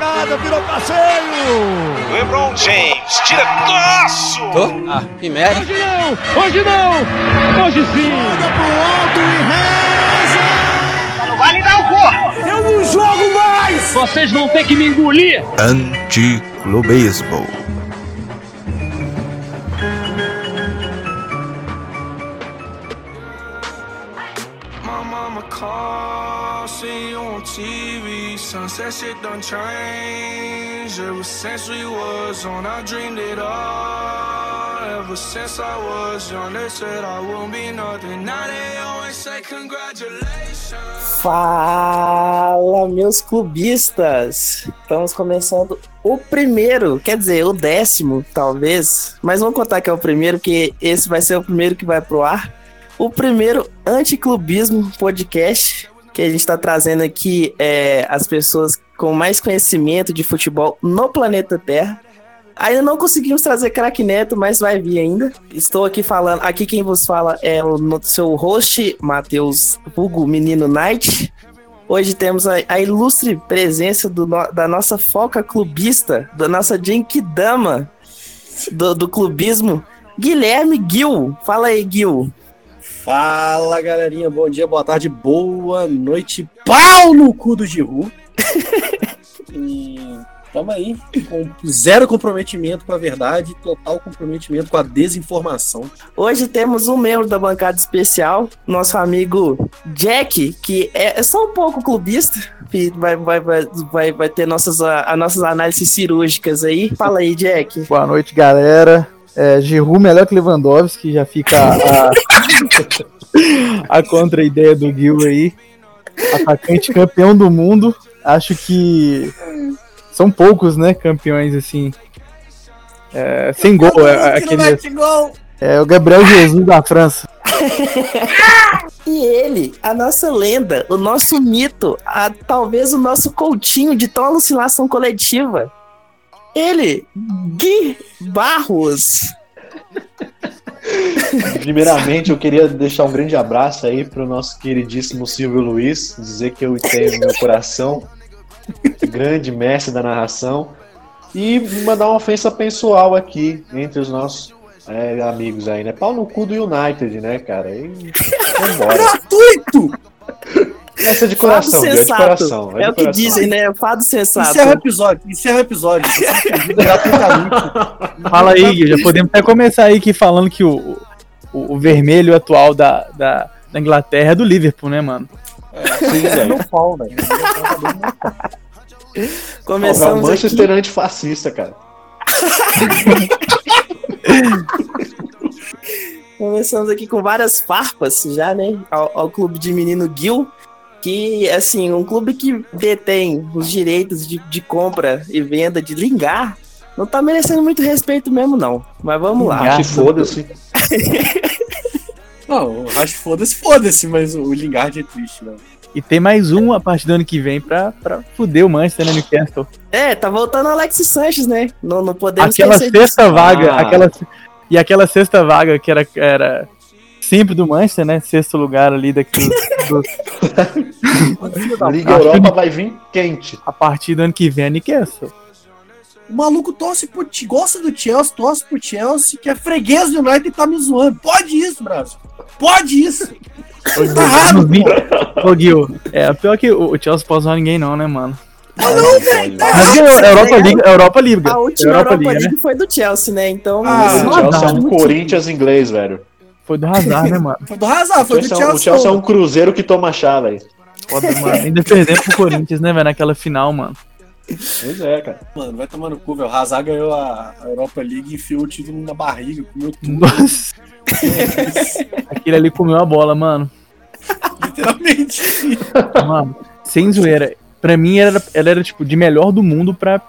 jogada, virou passeio! LeBron James, diretaço! Tô? Ah, que merda. Hoje não, hoje não, hoje sim! Joga pro alto e reza! Não vai lhe dar o cu! Eu não jogo mais! Vocês vão ter que me engolir! Anticlubismo. TV. Sunset shit done changed. Ever since we was on, I dreamed it all. Ever since I was young, they said I won't be nothing. Now they always say congratulations. Fala, meus clubistas! Estamos começando o primeiro, quer dizer, o décimo, talvez. Mas vamos contar que é o primeiro, porque esse vai ser o primeiro que vai pro ar. O primeiro Anticlubismo Podcast, que a gente está trazendo aqui é, as pessoas com mais conhecimento de futebol no planeta Terra. Ainda não conseguimos trazer Crack Neto, mas vai vir ainda. Estou aqui falando, aqui quem vos fala é o seu host, Matheus Hugo Menino Knight. Hoje temos a, a ilustre presença do da nossa foca clubista, da nossa Genkidama do, do clubismo, Guilherme Gil. Fala aí, Gil. Fala galerinha, bom dia, boa tarde, boa noite, pau no cu do Giru. e tamo aí, com zero comprometimento com a verdade, total comprometimento com a desinformação. Hoje temos um membro da bancada especial, nosso amigo Jack, que é, é só um pouco clubista, que vai, vai, vai, vai, vai ter nossas, a, as nossas análises cirúrgicas aí. Fala aí, Jack. Boa noite, galera. É, Giroud melhor que Lewandowski, já fica a, a contra-ideia do Gil aí. Atacante campeão do mundo. Acho que são poucos, né, campeões assim. É, sem gol, é, aquele, é o Gabriel Jesus da França. E ele, a nossa lenda, o nosso mito, a, talvez o nosso coutinho de tão alucinação coletiva. Ele, Gui Barros. Primeiramente, eu queria deixar um grande abraço aí pro nosso queridíssimo Silvio Luiz, dizer que eu tenho no meu coração, grande mestre da narração, e mandar uma ofensa pessoal aqui entre os nossos é, amigos aí, né? Pau no cu do United, né, cara? E vambora. Gratuito! Essa é de coração, Fado viu? é de sensato. coração. É, de o que coração. dizem, né? Fado sensato. Encerra o episódio, encerra o episódio. É. Fala aí, Gil, já podemos até começar aí aqui falando que o, o, o vermelho atual da, da, da Inglaterra é do Liverpool, né, mano? Sim, velho. Pau, velho. É o Começamos aqui. Manchester antifascista, cara. Começamos aqui com várias farpas já, né? Ao, ao clube de menino Gil. Que, assim, um clube que detém os direitos de, de compra e venda de Lingar não tá merecendo muito respeito mesmo, não. Mas vamos lá. Se foda-se. Não, o Rash foda-se, foda-se, mas o Lingard é triste, velho. E tem mais um a partir do ano que vem pra, pra fuder o Manchester né, Newcastle. É, tá voltando o Alexis Sanches, né? Não, não podemos Aquela esquecer disso. sexta vaga, Ah. aquela, e aquela sexta vaga que era, era sempre do Manchester, né? Sexto lugar ali daquele, do- Liga Europa vai vir quente. a partir do ano que vem é Newcastle. O maluco torce pro, gosta do Chelsea, torce pro Chelsea, que é freguês do United e tá me zoando. Pode isso, Brasil. Pode isso. Tá errado. Ô, Gil, é pior que o Chelsea pode zoar ninguém não, né, mano? Ah, não, velho. Tá Mas errado. a Europa League, a Europa League. A última Europa Europa, League, League, né? foi do Chelsea, né? Então. Ah, O Chelsea é um Corinthians inglês, velho. Foi do Hazard, né, mano? Foi do Hazard, O foi do Chelsea, é um- o Chelsea. Chelsea é um cruzeiro que toma chá, velho. Foda, mano. Ainda perdendo pro Corinthians, né, velho? Naquela final, mano. Pois é, cara. Mano, vai tomar no cu, velho. O Hazard ganhou a a Europa League e enfiou o título na barriga, comeu tudo, Nossa. Aquele ali comeu a bola, mano. literalmente. Mano, sem zoeira. Pra mim, ela, ela era, tipo, de melhor do mundo pra.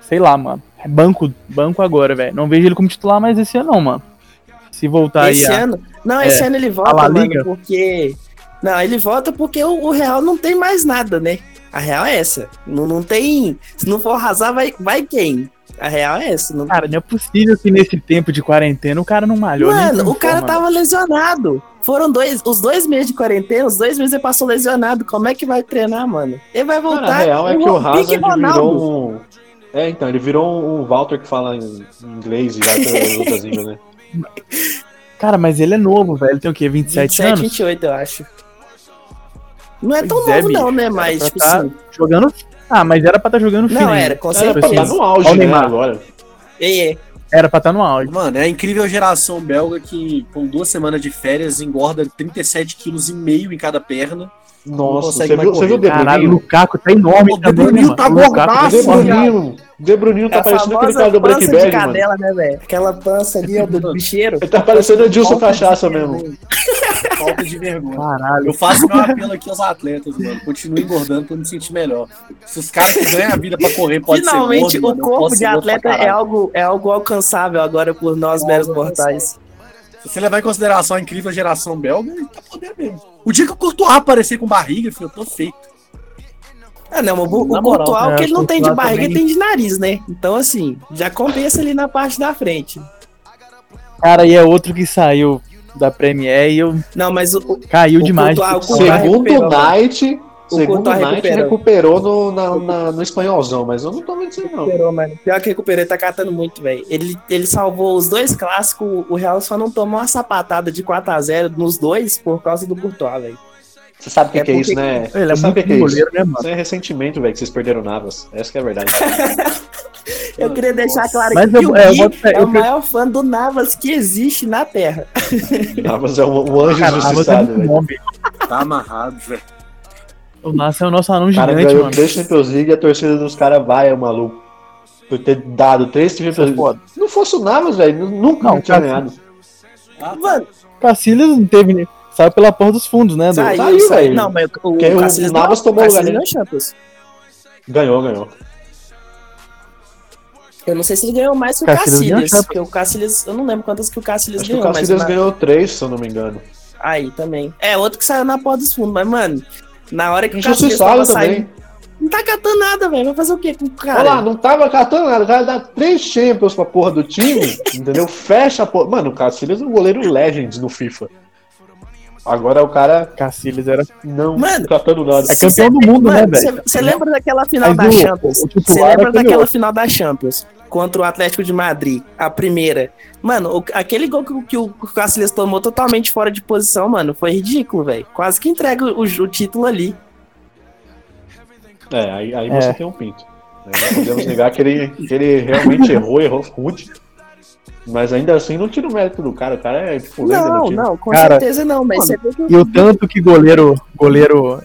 Sei lá, mano. É Banco, banco agora, velho. Não vejo ele como titular mais esse ano, não, mano. Se voltar esse aí. a- ano. Não, é, esse ano ele volta, mano, Liga? porque. Não, ele volta porque o, o Real não tem mais nada, né? A real é essa. Não, não tem. Se não for arrasar, vai, vai quem? A real é essa. Não... Cara, não é possível que nesse tempo de quarentena o cara não malhou. Mano, o cara forma. tava lesionado. Foram dois, os dois meses de quarentena, os dois meses ele passou lesionado. Como é que vai treinar, mano? Ele vai Cara, voltar. a real é que o Hazard virou um. É, então, ele virou um, um Walter que fala em inglês e vai para outras línguas, né? Cara, mas ele é novo, velho. Ele tem o quê? 27 27, anos? 28, eu acho. Não é tão Pois é, novo, não, bicho. né? Era Mas, tipo tá assim. Jogando. Ah, mas era pra estar jogando Não, fino. era, com Era pra certeza. estar no auge, né, Neymar. agora. Ei, ei. Era pra estar no auge. Mano, é a incrível geração belga que, com duas semanas de férias, engorda 37 quilos e meio em cada perna. Nossa, você viu, você viu o Caralho, o? Lukaku tá enorme O De também, Bruyne mano. O De tá Bruyne tá É a parecendo aquele cara do de Bad, mano. cadela, né, velho? Aquela pança ali, ó, do bicheiro. Ele tá parecendo o Dilson Cachaça mesmo. Falta de vergonha. Caralho. Eu faço meu apelo aqui aos atletas, mano. Continue engordando pra eu me sentir melhor. Se os caras que ganham a vida pra correr podem Finalmente, ser gordo, mano, o eu corpo de atleta é algo, é algo alcançável agora por nós meros mortais. Se você levar em consideração a incrível geração belga, ele tá podendo mesmo. O dia que o Courtois aparecer com barriga, filho, eu tô feito. Ah, não, mas o, o moral, é, que ele não tem de barriga, também. ele tem de nariz, né? Então, assim, já compensa ali na parte da frente. Cara, e é outro que saiu da Premier e eu Não, mas o, o- caiu O demais. De o Segundo recuperou, o Knight, segundo Knight recuperou. recuperou no, na, na- no espanholzão, mas eu não tô vendo isso aí, não. recuperou, mano. Pior que recuperou, ele tá catando muito, velho. Ele, ele salvou os dois clássicos, o Real só não tomou uma sapatada de 4x0 nos dois por causa do Courtois, velho. Você sabe o que, É que é porque- isso, né? Ele é sabe o muito que, que é isso? goleiro, né, mano? Isso é ressentimento, velho, que vocês perderam o Navas. Essa que é a verdade. Eu queria deixar claro Mas aqui eu- que o é, eu é o maior fã do Navas que existe na Terra. Navas é um, um anjo Cara, o Navas é injustiçado, muito velho. Tá amarrado, velho. O Navas é o nosso anão O cara gigante, ganhou mano. três Champions League e a torcida dos caras vai, é maluco. Por ter dado três Champions League. não fosse o Navas, velho, nunca Não, tinha cara, ganhado. Mano, Cacilhas não teve. né? Saiu pela porta dos fundos, né? Do... saiu, saiu, saiu. velho. Não, mas o, Porque o Cacilhas Navas não, tomou o lugar dele. Ganhou, ganhou. Eu não sei se ele ganhou mais que o Cacilhas ganhou. Porque o Cacilhas, eu não lembro quantas que o Cacilhas Acho que o ganhou, Cacilhas mas. ganhou três, se eu não me engano. Aí também. É, outro que saiu na porta dos fundos, mas, mano, na hora que o Cacilhas tava também. saindo. Não tá catando nada, velho. Vai fazer o quê com o cara? Olha lá, não tava catando nada. O cara dá três Champions pra porra do time, entendeu? Fecha a porra. Mano, o Cacilhas é um goleiro Legends no FIFA. Agora o cara Cacilhas era. não Mano, catando nada. É campeão do mundo, né, Mano, velho? Você lembra daquela final Mas da o- Champions? Você lembra daquela outro. final da Champions contra o Atlético de Madrid, a primeira? Mano, o- aquele gol que, que o Cacilhas tomou totalmente fora de posição, mano, foi ridículo, velho. Quase que entrega o, o título ali. É, aí, aí É. você tem um pinto. né? Não podemos negar que ele, que ele realmente errou, errou rude. Mas ainda assim não tira o mérito do cara. O cara é tipo Não, não, com Cara, certeza não, mas você vê que E o tanto que goleiro. Goleiro.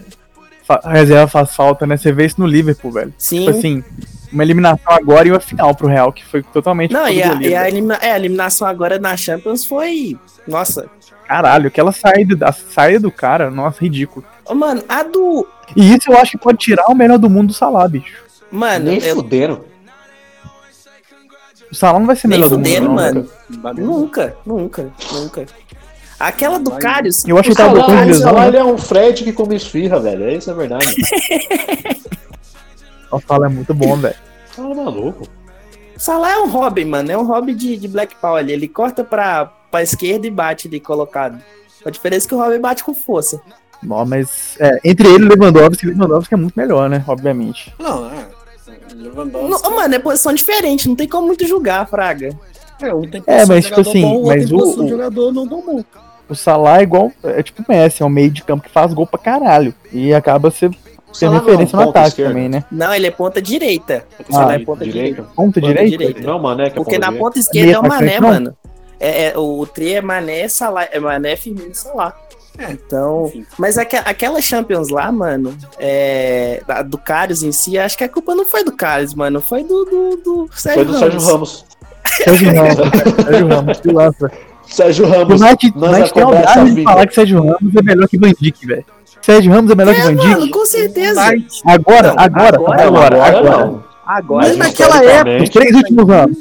fa- Reserva faz falta, né? Você vê isso no Liverpool, velho. Sim. Tipo assim, uma eliminação agora e uma final pro Real, que foi totalmente. Não, e a, goleiro, e a elimina- é, a eliminação agora na Champions foi. Nossa. Caralho, aquela saída, a saída do cara, nossa, ridículo. Ô, mano, a do. E isso eu acho que pode tirar o melhor do mundo do Salah, bicho. Mano, Nem eu, fuderam. O Salah não vai ser nem melhor do mundo. não, mano. Nunca, nunca, nunca. Aquela do Karius. Eu acho que tava Salah, lesão. Salah, né? ele é um Fred que come esfirra, velho. É a verdade. O Salah é muito bom, velho. Tá maluco. Salah é um hobby, mano. É um hobby de, de Black Power ali. Ele corta pra, pra esquerda e bate ali colocado. A diferença é que o hobby bate com força. Não, mas é, entre ele e o Lewandowski, o Lewandowski é muito melhor, né? Obviamente. Não, é. Lewandowski. Não, mano, é posição diferente. Não tem como muito julgar, Fraga. É, um tem É, mas, de tipo jogador assim, bom, outro mas o- o- jogador não bom. O Salah é igual. É tipo o Messi, é um meio de campo que faz gol pra caralho. E acaba O sendo Salah não é referência no ataque esquerda. também, né? Não, ele é ponta direita. O Ah, Salah é ponta direita. Direita. Ponta Ponta direita? direita. Não, mano, é que é Porque na ponta ponta esquerda é o Meia Mané, atacante, não? mano. É, é, o tri é Mané, Salah, é Mané, Firmino e Salah. Então, enfim. mas aque- aquela Champions lá, mano, é, da- do Carlos em si, acho que a culpa não foi do Carlos, mano, foi do, do, do Sérgio Foi do Sérgio Ramos. Sérgio Ramos. Sérgio Ramos, que lança. Sérgio O Ramos. Nós United tem a acontece a obrigação de falar que Sérgio Ramos é melhor que Van Dijk, velho. Sérgio Ramos é melhor que Van Dijk? Mano, com certeza. Agora, Não, agora, agora agora, Não, agora. não. Agora, Mas naquela historicamente, Os três últimos anos.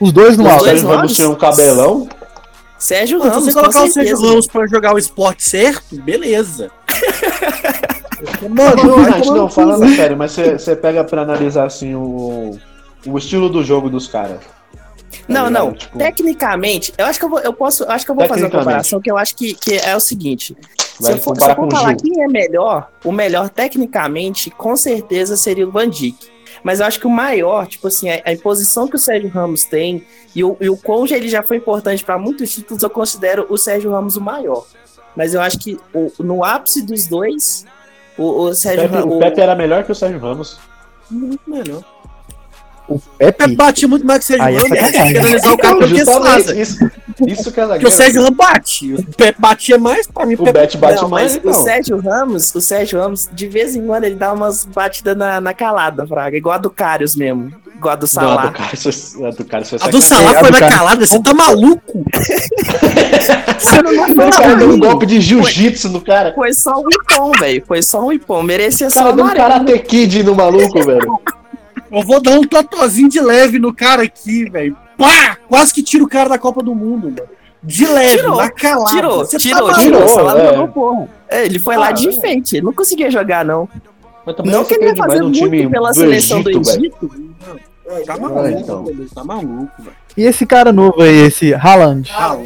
Os dois no alto. dois Sérgio Ramos tinha um cabelão. Sérgio Ramos, se você colocar o. Sérgio Ramos pra jogar o esporte certo, beleza. Mano, Não, não, cu, falando sério, mas você pega pra analisar assim o, o estilo do jogo dos caras. Não, ligado? não. Tipo- Tecnicamente, eu acho que eu vou, eu posso, eu acho que eu vou fazer uma comparação que eu acho que, que é o seguinte. Se Vai eu for, se comparar eu for falar Gil. quem é melhor, o melhor tecnicamente, com certeza seria o Van Dijk. Mas eu acho que o maior, tipo assim, a, a posição que o Sérgio Ramos tem e o, e o quão ele já foi importante para muitos títulos, eu considero o Sérgio Ramos o maior. Mas eu acho que o- no ápice dos dois, o, o O Sérgio Pepe, Ramos. o Pepe era melhor que o Sérgio Ramos. Muito melhor. O O Pepe Pepe. batia muito mais que o Sérgio Aí é Ramos. sacanagem. Tem que analisar o cara porque Justamente, faz. Isso, que é Porque o zagueiro. Sérgio Ramos bate. O Pepe batia mais, pra mim, O Pepe Bet bate Não, mais, mas então. o Sérgio Ramos, o Sérgio Ramos, de vez em quando ele dá umas batidas na, na calada, Fraga, igual a do Carius mesmo, igual a do Não, a Salah. do cara, isso- a do cara, isso é A do. Salah foi do na cara- calada, você tá maluco? Você não O cara deu um golpe de jiu-jitsu no cara. Foi só um ipom, velho. Foi só um ipom. Merecia só cara um deu um amarelo. karate kid no maluco, velho. Eu vou dar um totozinho de leve no cara aqui, velho. Pá! Quase que tira o cara da Copa do Mundo, mano. De leve, Tirou, na calada. Tirou, Você tá tirou, tirou. Tirou, Salah é. não. É, ele foi lá Ah, de é. enfeite. Ele não conseguia jogar, não. Não que ele ia fazer muito time pela do seleção do Egito, velho. Egito. Tá maluco, então. velho. Tá maluco, velho. E esse cara novo aí, esse Haaland? Tá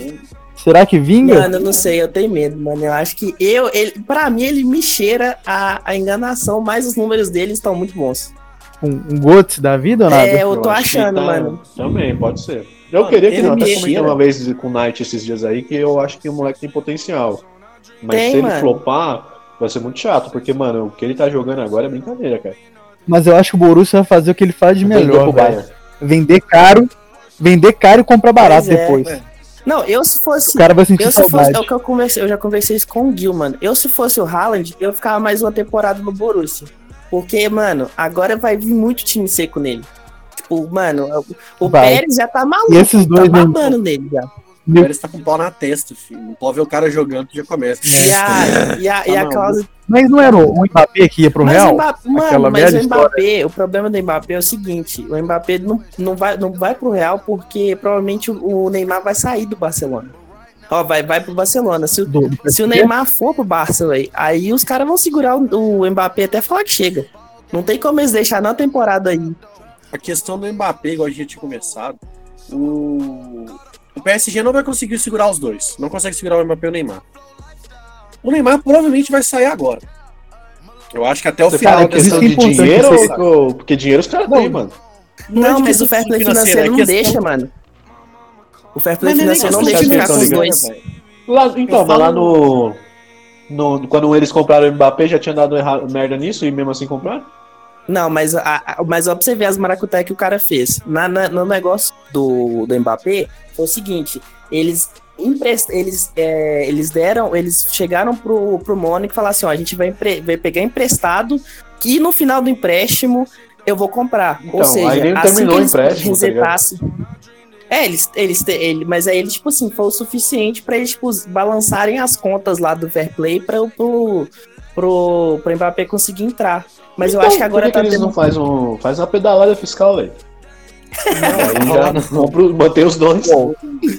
Será que vinga? Mano, eu não sei, eu tenho medo, mano. Eu acho que eu, ele, pra mim, ele me cheira a, a enganação, mas os números dele estão muito bons. Um, um Götze da vida ou nada? É, eu tô que achando, tá- mano. Também, pode ser. Eu Mano, queria que ele eu até me comentei uma vez com o Knight esses dias aí que eu acho que o moleque tem potencial. Mas Tem, se ele mano. flopar, vai ser muito chato, porque, mano, o que ele tá jogando agora é brincadeira, cara. Mas eu acho que o Borussia vai fazer o que ele faz de melhor. Vender caro, vender caro e comprar barato Pois é, depois. é. Não, eu se fosse. O cara vai sentir Eu se fosse, é o que eu conversei, eu já conversei isso com o Gil, mano. Eu se fosse o Haaland, eu ficava mais uma temporada no Borussia. Porque, mano, agora vai vir muito time seco nele. Tipo, mano, o Vai. Pérez já tá maluco, E esses dois, tá babando nele já. O Pérez tá com o pau na testa, filho. Não pode ver o cara jogando que já começa. E a, e a, e a Tá cláusula. Mas não era o Mbappé que ia pro Mas Real? Mbappé, mano, mas o Mbappé, o problema do Mbappé é o seguinte: o Mbappé não, não, vai, não vai pro Real porque provavelmente o, o Neymar vai sair do Barcelona. Ó, vai, vai pro Barcelona. Se, o- Do- do se o? Neymar for pro Barça, véi, aí os caras vão segurar o, o Mbappé até falar que chega. Não tem como eles deixar na temporada aí. A questão do Mbappé, igual a gente tinha começado, o... o PSG não vai conseguir segurar os dois. Não consegue segurar o Mbappé e o Neymar. O Neymar provavelmente vai sair agora. Eu acho que até o Você final fala dessa questão é de dinheiro ou, Porque dinheiro os caras Não. têm, mano. Não, é mas o fair play financeiro é não questão- deixa, mano. O fair play Mas financeiro não questão deixa de ficar com os dois. Lá, então, mas lá no, no- Quando eles compraram o Mbappé, já tinha dado errado, merda nisso e mesmo assim compraram? Não, mas, a, a- mas ó, pra você ver as maracutaia que o cara fez. Na, na- no negócio do, do Mbappé, foi o seguinte: eles emprest, eles, é, eles deram, eles chegaram pro, pro Mônaco e falaram assim: ó, a gente vai, empre- vai pegar emprestado que no final do empréstimo eu vou comprar. Ou Então, seja, aí nem assim terminou que o eles empréstimo, tá ligado? resetassem. É, eles, eles, te- ele, mas aí eles, tipo assim, foi o suficiente pra eles, tipo, balançarem as contas lá do Fair Play pra, o- pro, pro, pro Mbappé conseguir entrar. Mas eu Então, acho que agora que tá que eles tendo não fazem um, faz uma pedalada fiscal, velho? Aí já mantém os dois.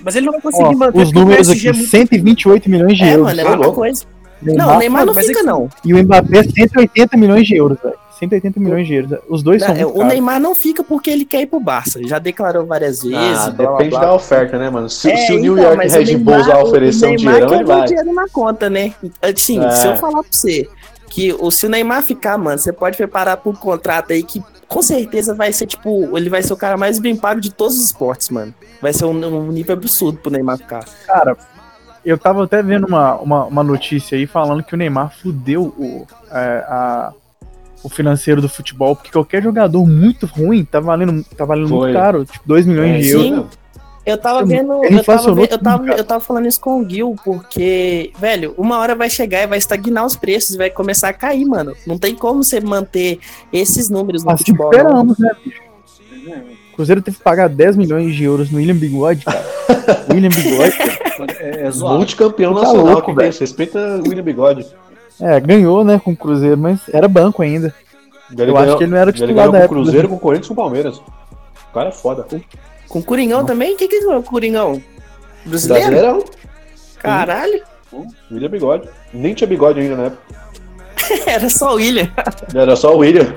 Mas ele não vai conseguir Ó, manter os números aqui, é muito- 128 milhões de É, euros. mano, é tá muita coisa. Neymar- Não, o Neymar não mas é fica, que- não. E o Mbappé, 180 milhões de euros, velho. 180 milhões de euros. Os dois Não, são é, muito o caros. Neymar não fica porque ele quer ir pro Barça. Já declarou várias vezes. Ah, blá, blá, depende blá. da oferta, né, mano? Se, É, se o New então, York Red Bulls lá o oferecer um quer ele vai. dinheiro na conta, né? Assim, É. se eu falar pra você que o, se o Neymar ficar, mano, você pode preparar um contrato aí que com certeza vai ser, tipo, ele vai ser o cara mais bem pago de todos os esportes, mano. Vai ser um, um nível absurdo pro Neymar ficar. Cara, eu tava até vendo uma, uma, uma notícia aí falando que o Neymar fudeu o, é, a- o financeiro do futebol, porque qualquer jogador muito ruim tá valendo, tá valendo Foi. muito caro, tipo 2 milhões É, de sim. euros. Sim. Eu tava Ele vendo. Eu tava, eu, tava, eu tava falando isso com o Gil, porque, velho, uma hora vai chegar e vai estagnar os preços e vai começar a cair, mano. Não tem como você manter esses números no Assim futebol. não. esperamos, né, bicho? O Cruzeiro teve que pagar 10 milhões de euros no William Bigode, cara. William Bigode, cara. É, é zoado. Multicampeão Tá nacional, louco, que velho. isso? Respeita o William Bigode. É, ganhou, né, com o Cruzeiro, mas era banco ainda. Ele Eu acho que ele não era o ele titular ganhou da com o época. Cruzeiro, com o Corinthians e com o Palmeiras. O cara é foda. Com o Coringão também? O que que é o Coringão? Brasileiro? Brasileirão. Caralho. William Bigode. Nem tinha bigode ainda na época. Era só o William. Era só o William.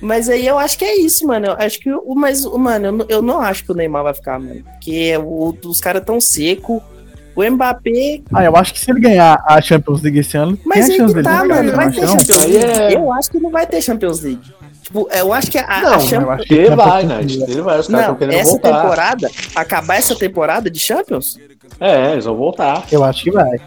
Mas aí eu acho que é isso, mano. Eu acho que o. Mas, o- mano, eu, não- eu não acho que o Neymar vai ficar, mano. Porque o- os caras tão seco. O Mbappé. Ah, eu acho que se ele ganhar a Champions League esse ano, Mas tem a chance dele tá, ganhar, mano. Vai ter não? Champions League. é- Eu acho que não vai ter Champions League. Tipo, eu acho que a, a Não, Champions eu acho Porque Champions vai, né? Ele vai, os caras estão Não, querendo essa voltar. temporada, acabar essa temporada de Champions? É, eles vão voltar. Eu acho que vai.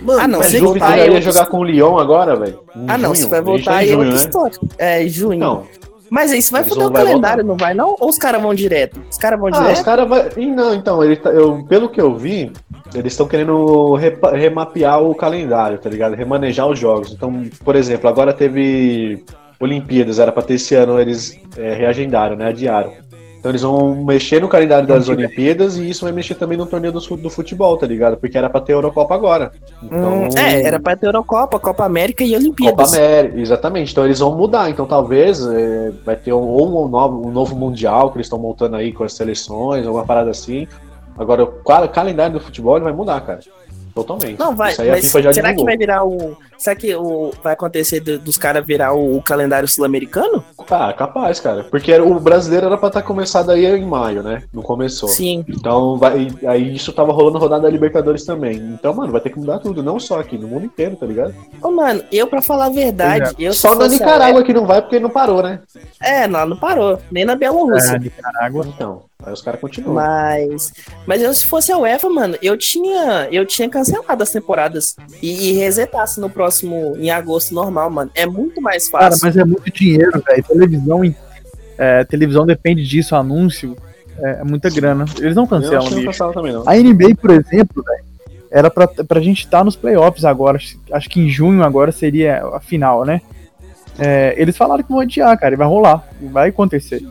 Mano, Ah, não, Mas se voltar, ia eu- jogar com o Lyon agora, velho. Ah, não, se vai A voltar aí em é junho, outra né? história. É, junho. Não. Mas aí, isso vai foder o vai calendário, não vai não? Ou os caras vão direto? Os caras vão Ah, os direto? caras vai. Não, então, ele tá- eu, pelo que eu vi, eles estão querendo repa- remapear o calendário, tá ligado? Remanejar os jogos. Então, por exemplo, agora teve Olimpíadas, era pra ter esse ano, eles é, reagendaram, né? Adiaram. Então eles vão mexer no calendário das Olimpíadas e isso vai mexer também no torneio do, do futebol, tá ligado? Porque era pra ter Eurocopa agora. Então, Hum, é, era pra ter Eurocopa, Copa América e Copa Olimpíadas. América, exatamente. Então eles vão mudar. Então talvez é, vai ter um, ou um novo, um novo mundial que eles estão montando aí com as seleções, alguma parada assim. Agora o cal- calendário do futebol vai mudar, cara. Totalmente. Não, vai, Isso aí a mas FIFA já será que divulgou. vai virar o. Será que o, vai acontecer do- dos caras virar o, o calendário sul-americano? Ah, capaz, cara. Porque era- o brasileiro era pra estar começado aí em maio, né? Não começou. Sim. Então vai, aí isso tava rolando rodada da Libertadores também. Então, mano, vai ter que mudar tudo, não só aqui, no mundo inteiro, tá ligado? Ô, mano, eu, pra falar a verdade, eu se Só na Nicarágua que não vai porque não parou, né? É, não, não parou. Nem na É, Bielorrússia. Nicarágua. Então, aí os caras continuam. Mas. Mas eu, se fosse a UEFA, mano, eu tinha. Eu tinha cancelado as temporadas. E, e resetasse no próximo. Em agosto normal, mano. É muito mais Cara, fácil. mas é muito dinheiro, velho. Televisão, é, televisão depende disso, anúncio. É, é muita grana. Eles não cancelam, não cancela também, não. A NBA, por exemplo, velho, era pra, pra gente estar nos playoffs agora. Acho- Acho que em junho agora seria a final, né? É, eles falaram que vão adiar, cara, e vai rolar. Vai acontecer.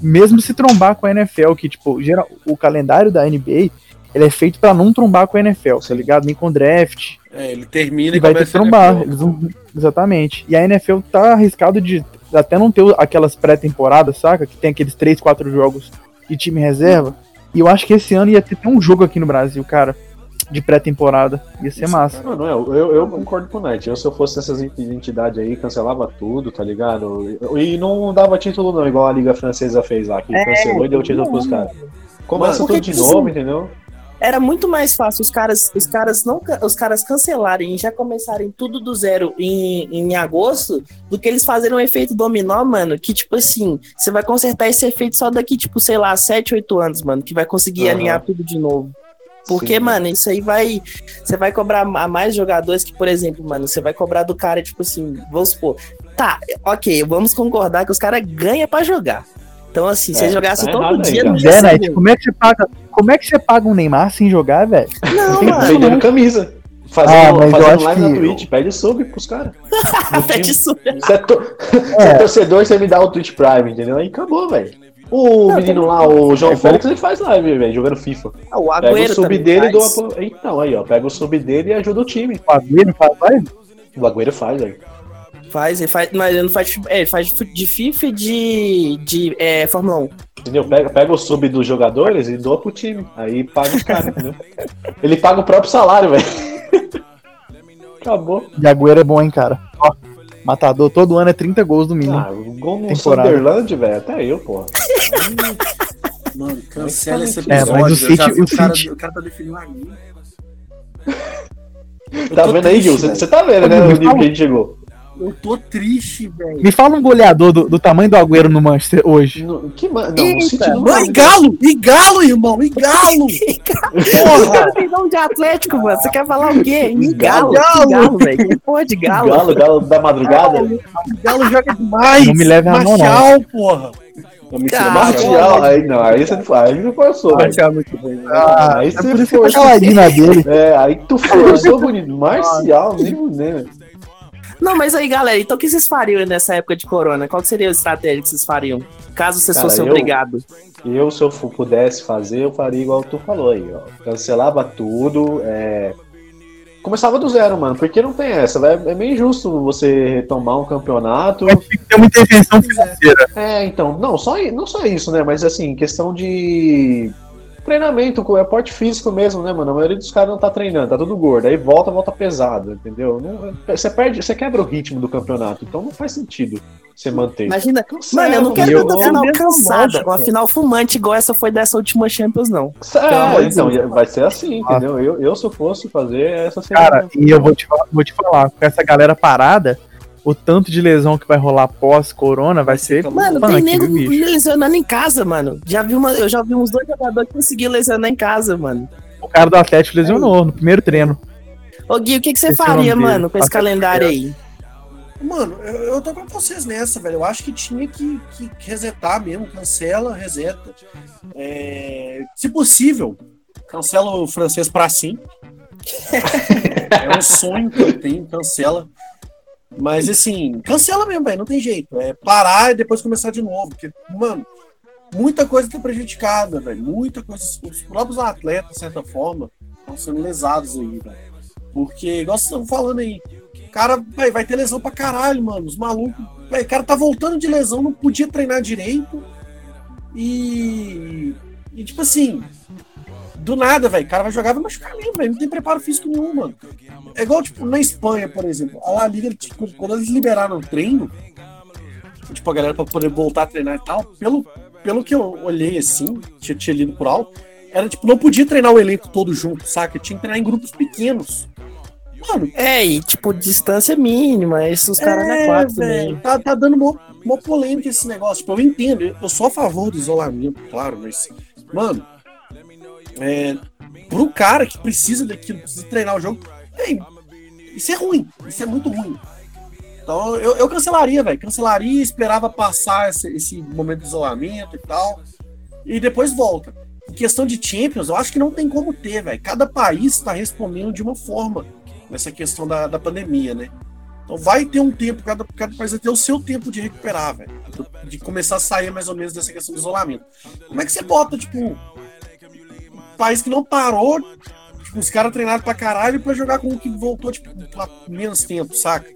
Mesmo se trombar com a NFL, que, tipo, geral, o calendário da NBA ele é feito pra não trombar com a NFL, tá ligado? Nem com draft. É, ele termina E vai ter que trombar. Vão- exatamente. E a NFL tá arriscado de até não ter aquelas pré-temporadas, saca? Que tem aqueles 3, 4 jogos de time reserva. E eu acho que esse ano ia ter um jogo aqui no Brasil, cara, de pré-temporada. Ia ser massa. Não, não é, eu, eu concordo com o Knight. Eu, se eu fosse essas entidades aí, cancelava tudo, tá ligado? E não dava título, não, igual a Liga Francesa fez lá, que cancelou e deu título pros caras. Começa Mano, tudo de novo, isso- entendeu? Era muito mais fácil os caras, os caras não os caras cancelarem e já começarem tudo do zero em, em agosto do que eles fazerem um efeito dominó, mano. Que tipo assim, você vai consertar esse efeito só daqui, tipo, sei lá, 7, 8 anos, mano, que vai conseguir Aham. alinhar tudo de novo. Porque, Sim. mano, isso aí vai. Você vai cobrar a mais jogadores que, por exemplo, mano, você vai cobrar do cara, tipo assim, vamos supor. Tá, ok, vamos concordar que os caras ganham pra jogar. Então, assim, se É, eles jogassem tá todo aí, dia, cara. não ia Zé, ser Knight, ruim. como é que você paga? Como é que você paga um Neymar sem jogar, velho? Não. Vendendo camisa. Fazendo, Ah, mas eu fazendo acho live que- na Twitch, pede sub pros caras. Pede sub. Você é, to- você é torcedor, você me dá o Twitch Prime, entendeu? Aí acabou, velho. O Não, menino lá, o João É, Félix, ele faz live, velho, jogando FIFA. Ah, o Pega Agüero o sub dele e faz. doa pro... Então, aí, ó, pega o sub dele e ajuda o time. O Agüero faz live? O Agüero faz, velho. Faz, ele faz, mas ele não faz, é, ele faz de FIFA e de, de é, Fórmula 1. Entendeu? Pega, pega o sub dos jogadores e doa pro time. Aí paga os caras, entendeu? Ele paga o próprio salário, velho. Acabou. E Agüero é bom, hein, cara. Ó, matador, todo ano é 30 gols no mínimo. Ah, o gol no. Sunderland, velho, até eu, porra. Mano, cancela esse É, episódio. mas o eu já City- vi o o, cara, City- o cara tá definindo a mim. Tá vendo aí, Gil? Você tá vendo, né, o nível que a gente chegou. Eu tô triste, velho. Me fala um goleador do, do tamanho do Agüero no Manchester hoje. No- que ma... Não, Eita, City não Mano, e galo! E galo, irmão! E galo! Esse cara tem nome de Atlético, mano. Você quer falar o quê? Ih, Galo, Galo. que galo, velho. Que porra de galo. Galo, galo da madrugada. galo joga demais! Não me leve a mão, não. Porra! Não, mentira, Ah, Martial, aí não, aí você não aí você forçou, é muito bom. Ah, aí é você isso que tá forçou. caladinho na dele. É, aí tu forçou bonito. Marcial, nem né? Não, mas aí, galera, então o que vocês fariam nessa época de corona? Qual seria a estratégia que vocês fariam? Caso vocês Cara, fossem eu- obrigados. Eu, se eu pudesse fazer, eu faria igual tu falou aí, ó. Cancelava tudo, é... Começava do zero, mano, porque não tem essa. vai- É meio injusto você retomar um campeonato. Tem uma intervenção financeira. É, então, não só, não só isso, né? Mas assim, questão de treinamento, é porte físico mesmo, né, mano? A maioria dos caras não tá treinando, tá tudo gordo. Aí volta, volta pesado, entendeu? Não- você perde, você quebra o ritmo do campeonato, então não faz sentido você manter. Imagina, Cancela, mano, eu não quero uma final cansada, uma final fumante igual essa foi dessa última Champions, não. É, então, Deus. vai ser assim, entendeu? Eu, eu, se eu fosse fazer essa seria Cara, e eu vou te, falar- vou te falar, com essa galera parada, o tanto de lesão que vai rolar pós-corona vai ser. Mano, punk, tem nego bicho? lesionando em casa, mano. Já vi uma, eu já vi uns dois jogadores que conseguiram lesionar em casa, mano. O cara do Atlético lesionou no primeiro treino. Ô Gui, o que, que você Esse é faria, mano, com esse Atlético calendário aí? Mano, eu, eu tô com vocês nessa, velho. Eu acho que tinha que, que resetar mesmo. Cancela, reseta. É, se possível, cancela o francês pra sim. é um sonho que eu tenho, cancela. Mas assim, cancela mesmo, velho. Não tem jeito. É parar e depois começar de novo. Porque, mano, muita coisa tá prejudicada, velho. Muita coisa. Os próprios atletas, de certa forma, estão sendo lesados aí, velho. Porque, igual vocês estão falando aí, o cara vai, vai ter lesão pra caralho, mano. Os malucos. véi, o cara tá voltando de lesão, não podia treinar direito. E. E tipo assim. Do nada, velho. O cara vai jogar e vai machucar mesmo, velho. Não tem preparo físico nenhum, mano. É igual, tipo, na Espanha, por exemplo. A La Liga, tipo, quando eles liberaram o treino, tipo, a galera pra poder voltar a treinar e tal, pelo, pelo que eu olhei assim, tinha, tinha lido por alto, era tipo, não podia treinar o elenco todo junto, saca? Tinha que treinar em grupos pequenos. Mano, É, e tipo, distância mínima, esses caras não é quatro velho, também. Tá, tá dando mó, mó polêmica esse negócio. Tipo, eu entendo, eu sou a favor do isolamento, claro, mas, mano, é, pro cara que precisa daquilo, precisa treinar o jogo, véi, isso é ruim, isso é muito ruim. Então eu, eu cancelaria, velho, cancelaria, esperava passar esse, esse momento de isolamento e tal, e depois volta. Em questão de Champions, eu acho que não tem como ter, velho. Cada país está respondendo de uma forma nessa questão da, da pandemia, né? Então vai ter um tempo, cada, cada país vai ter o seu tempo de recuperar, velho. De começar a sair mais ou menos dessa questão do isolamento. Como é que você bota, tipo, país que não parou, tipo, os caras treinaram pra caralho pra jogar com o que voltou, tipo, pra menos tempo, saca?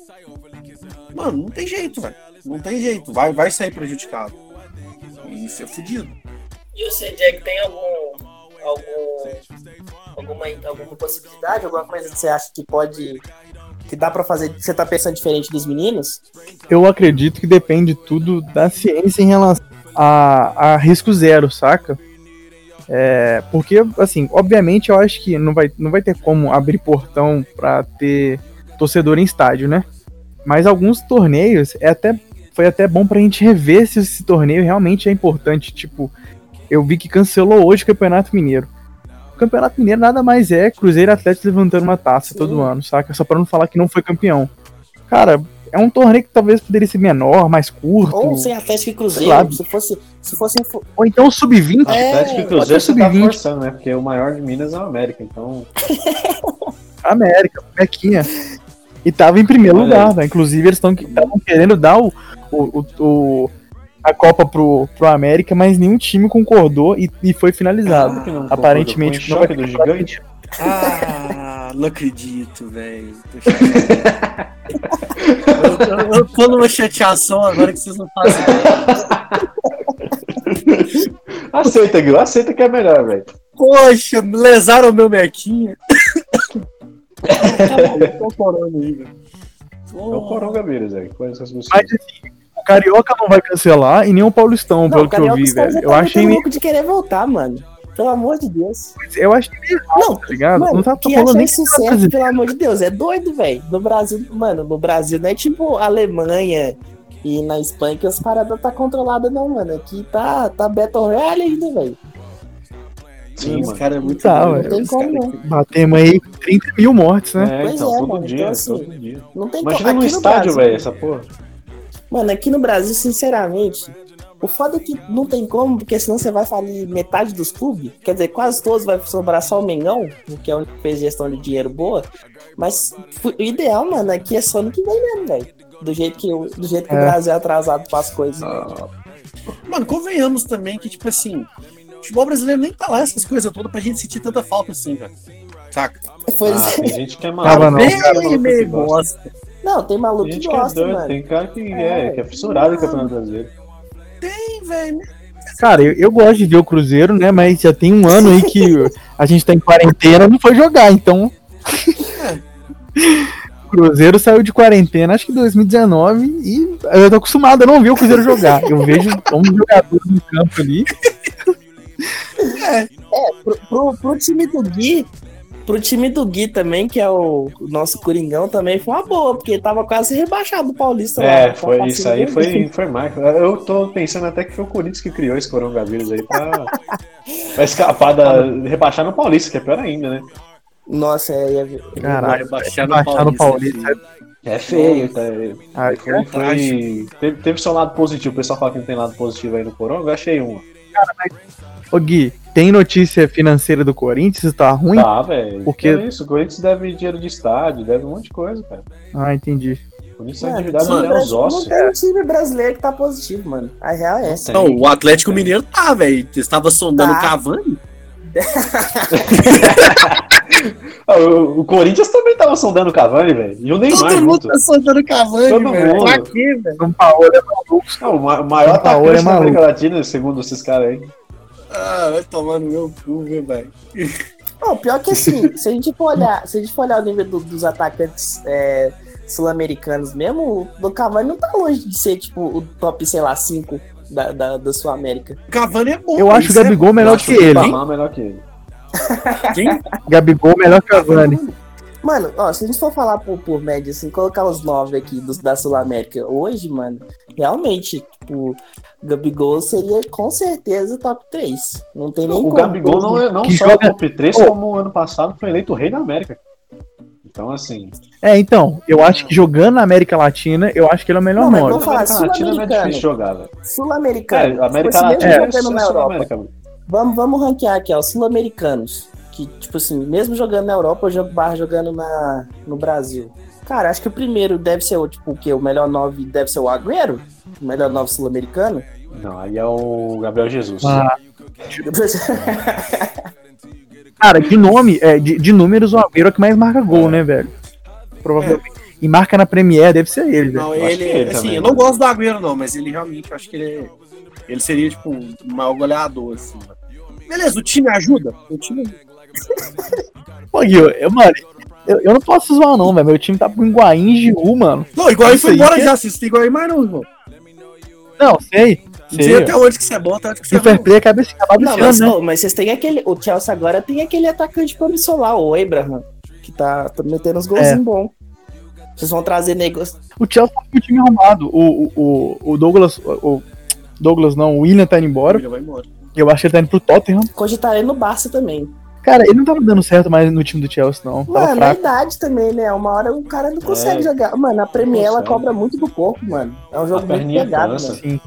Mano, não tem jeito, velho. Não tem jeito. Vai, vai sair prejudicado. E isso é fudido. E você, Jack, tem algum. algum alguma, alguma possibilidade, alguma coisa que você acha que pode. que dá pra fazer, que você tá pensando diferente dos meninos? Eu acredito que depende tudo da ciência em relação a, a risco zero, saca? É, porque, assim, obviamente eu acho que não vai, não vai ter como abrir portão pra ter torcedor em estádio, né? Mas alguns torneios é até, foi até bom pra gente rever se esse torneio realmente é importante. Tipo, eu vi que cancelou hoje o Campeonato Mineiro. O Campeonato Mineiro nada mais é Cruzeiro e Atlético levantando uma taça todo ano, saca? Só pra não falar que não foi campeão. Cara, é um torneio que talvez poderia ser menor, mais curto. Ou sem Atlético e Cruzeiro, se fosse. Se fosse Ou então sub-20. É, Atlético e Cruzeiro ser você tá sub-20. forçando, né? Porque o maior de Minas é o América, então. América, Bequinha. E tava em primeiro Olha lugar, aí. né? Inclusive, eles estavam querendo dar o, o, o- o- a Copa pro, pro América, mas nenhum time concordou e, e foi finalizado. Claro que não Aparentemente, não Foi vai um do gigante. Ah, não acredito, velho. eu, eu, eu tô numa chateação agora que vocês não fazem ideia. Aceita, Gil, aceita que é melhor, velho. Poxa, lesaram o meu mequinha. tá bom, tô corando aí, velho. É o Coronga vírus, velho. Mas assim, o Carioca não vai cancelar e nem o Paulistão, pelo que eu vi, velho. Eu tá achei louco de querer voltar, mano. Pelo amor de Deus. Eu achei meio errado, Não, tá ligado? mano, não tá que falando nem que fazendo. pelo amor de Deus. É doido, velho. No Brasil, mano, no Brasil não é tipo Alemanha e na Espanha que as paradas tá controladas, não, mano. Aqui tá, tá Battle Royale ainda, velho. Sim, Esse mano. cara é muito Tá, ué. Não tem como, cara não. aqui. Batemos aí 30 mil mortes, né? É, Pois então, é, todo mano, dia, então, assim, todo dia. Não tem Imagina como. no estádio, velho, essa porra. Mano, aqui no Brasil, sinceramente, O foda é que não tem como, porque senão você vai falir metade dos clubes. Quer dizer, quase todos vai sobrar só o Mengão, que é o único que fez gestão de dinheiro boa. Mas o ideal, mano, aqui é só no que vem mesmo, velho. Do jeito que, o- do jeito que o É. Brasil é atrasado para as coisas. Mano, convenhamos também que, tipo assim, o futebol brasileiro nem tá lá essas coisas todas pra gente sentir tanta falta assim, velho. Saca? Pois Ah, é. tem gente que é maluco. não. tem cara Bem, maluco que meio gosta. Não, tem maluco Tem que gente que é gosta, doido, mano. tem cara que é, que é fissurado em campeonato brasileiro. Tem, velho. Cara, eu, eu gosto de ver o Cruzeiro, né? Mas já tem um ano aí que a gente tá em quarentena não foi jogar, então. O Cruzeiro saiu de quarentena, acho que em 2019, e eu tô acostumado a não ver o Cruzeiro jogar. Eu vejo um jogador no campo ali. Pro, pro, pro time do Gui, pro time do Gui também, que é o, nosso Coringão, também foi uma boa, porque tava quase rebaixado o Paulista lá. É, Tá foi, isso aí foi, foi marca. Eu tô pensando até que foi o Corinthians que criou esse coronavírus aí pra, pra escapar da. rebaixar no Paulista, que é pior ainda, né? Nossa, é, é, Caralho, baixar no baixar no Paulista, Paulista. É feio, tá? Ah, Foi, foi- teve, teve seu lado positivo. O pessoal fala que não tem lado positivo aí no Coronga. Eu achei um. Ô Gui, tem notícia financeira do Corinthians? Tá ruim? Tá, velho. Porque- É isso. O Corinthians deve dinheiro de estádio, deve um monte de coisa, cara. Ah, entendi. O Corinthians os brasileiro- ossos. Não tem um time brasileiro que tá positivo, mano. A real é essa. Não, o Atlético Mineiro tá, velho. Estava sondando Tá. o Cavani. Ah, o, o Corinthians também tava sondando o Cavani, velho. E o Neymar Todo mundo tá sondando o Cavani, velho. Pra quê, velho? São Paulo é maluco. Não, o ma- o maior Paulo é da América. Latina, segundo esses caras aí. Ah, vai tomar no meu cu, viu, velho. Não, pior que assim, se a gente for olhar, se a gente for olhar o nível do- dos atacantes é, sul-americanos mesmo, o Cavani não tá longe de ser, tipo, o top, sei lá, 5 da, da, da Sul-América. O Cavani é bom. Eu acho o é Gabigol Eu melhor que o ele. Melhor que ele. Quem? Gabigol melhor que o Cavani. Mano, ó, se a gente for falar por, por média, assim, colocar os nove aqui dos, da Sul-América hoje, mano, realmente, tipo, Gabigol seria com certeza top 3. Não tem nem O como. Gabigol não é não Que só joga- o top 3, Oh. como ano passado foi eleito o rei da América. Então, assim, É, então, eu acho que jogando na América Latina, eu acho que ele é o melhor Não, mas nome. vamos falar, América Latina não é sul-americano. difícil jogar, velho. Sul-Americano. É, América Tipo assim, mesmo Latina é, jogando na é Europa. Vamos, vamos ranquear aqui, ó, sul-americanos. Que, tipo assim, mesmo jogando na Europa, eu jogo barra jogando na, no Brasil. Cara, acho que o primeiro deve ser o, tipo, o quê? O melhor nove deve ser o Agüero? O melhor nove sul-americano? Não, aí é o Gabriel Jesus. Ah, cara, de nome, é, de, de números, o Agüero é o que mais marca gol, né, velho? Provavelmente. E marca na Premier, deve ser ele, velho. Não, ele, ele assim, também, eu né? não gosto do Agüero, não, mas ele realmente, eu acho que ele, ele seria, tipo, um maior goleador, assim. mano. Beleza, o time ajuda? O time. Pô, Gui, eu, mano, eu, eu não posso zoar, não, velho. Meu time tá com Higuaín e Giroud, mano. Não, Isso foi embora que é- já, igual aí mais não, irmão. Não, sei. Sei sei. até onde que você é bom, até onde que você é bom. play acaba acabado Não, esse mas, né? mas vocês têm aquele. O Chelsea agora tem aquele atacante promissor lá, o Abraham, que tá, tá metendo uns golzinhos É. bons. Vocês vão trazer negócio. O Chelsea tá com o time arrumado. O, o, o, o Douglas. O Douglas não, o William tá indo embora. Ele vai embora. Eu acho que ele tá indo pro Tottenham. Cogitarei no Barça também. Cara, ele não tava dando certo mais no time do Chelsea, não. Tava Mano, a fraco. idade também, né? Uma hora o cara não consegue É. jogar. Mano, a Premier ela consegue. cobra muito do corpo, mano. É um A jogo muito perninha pegado, mano. Sim.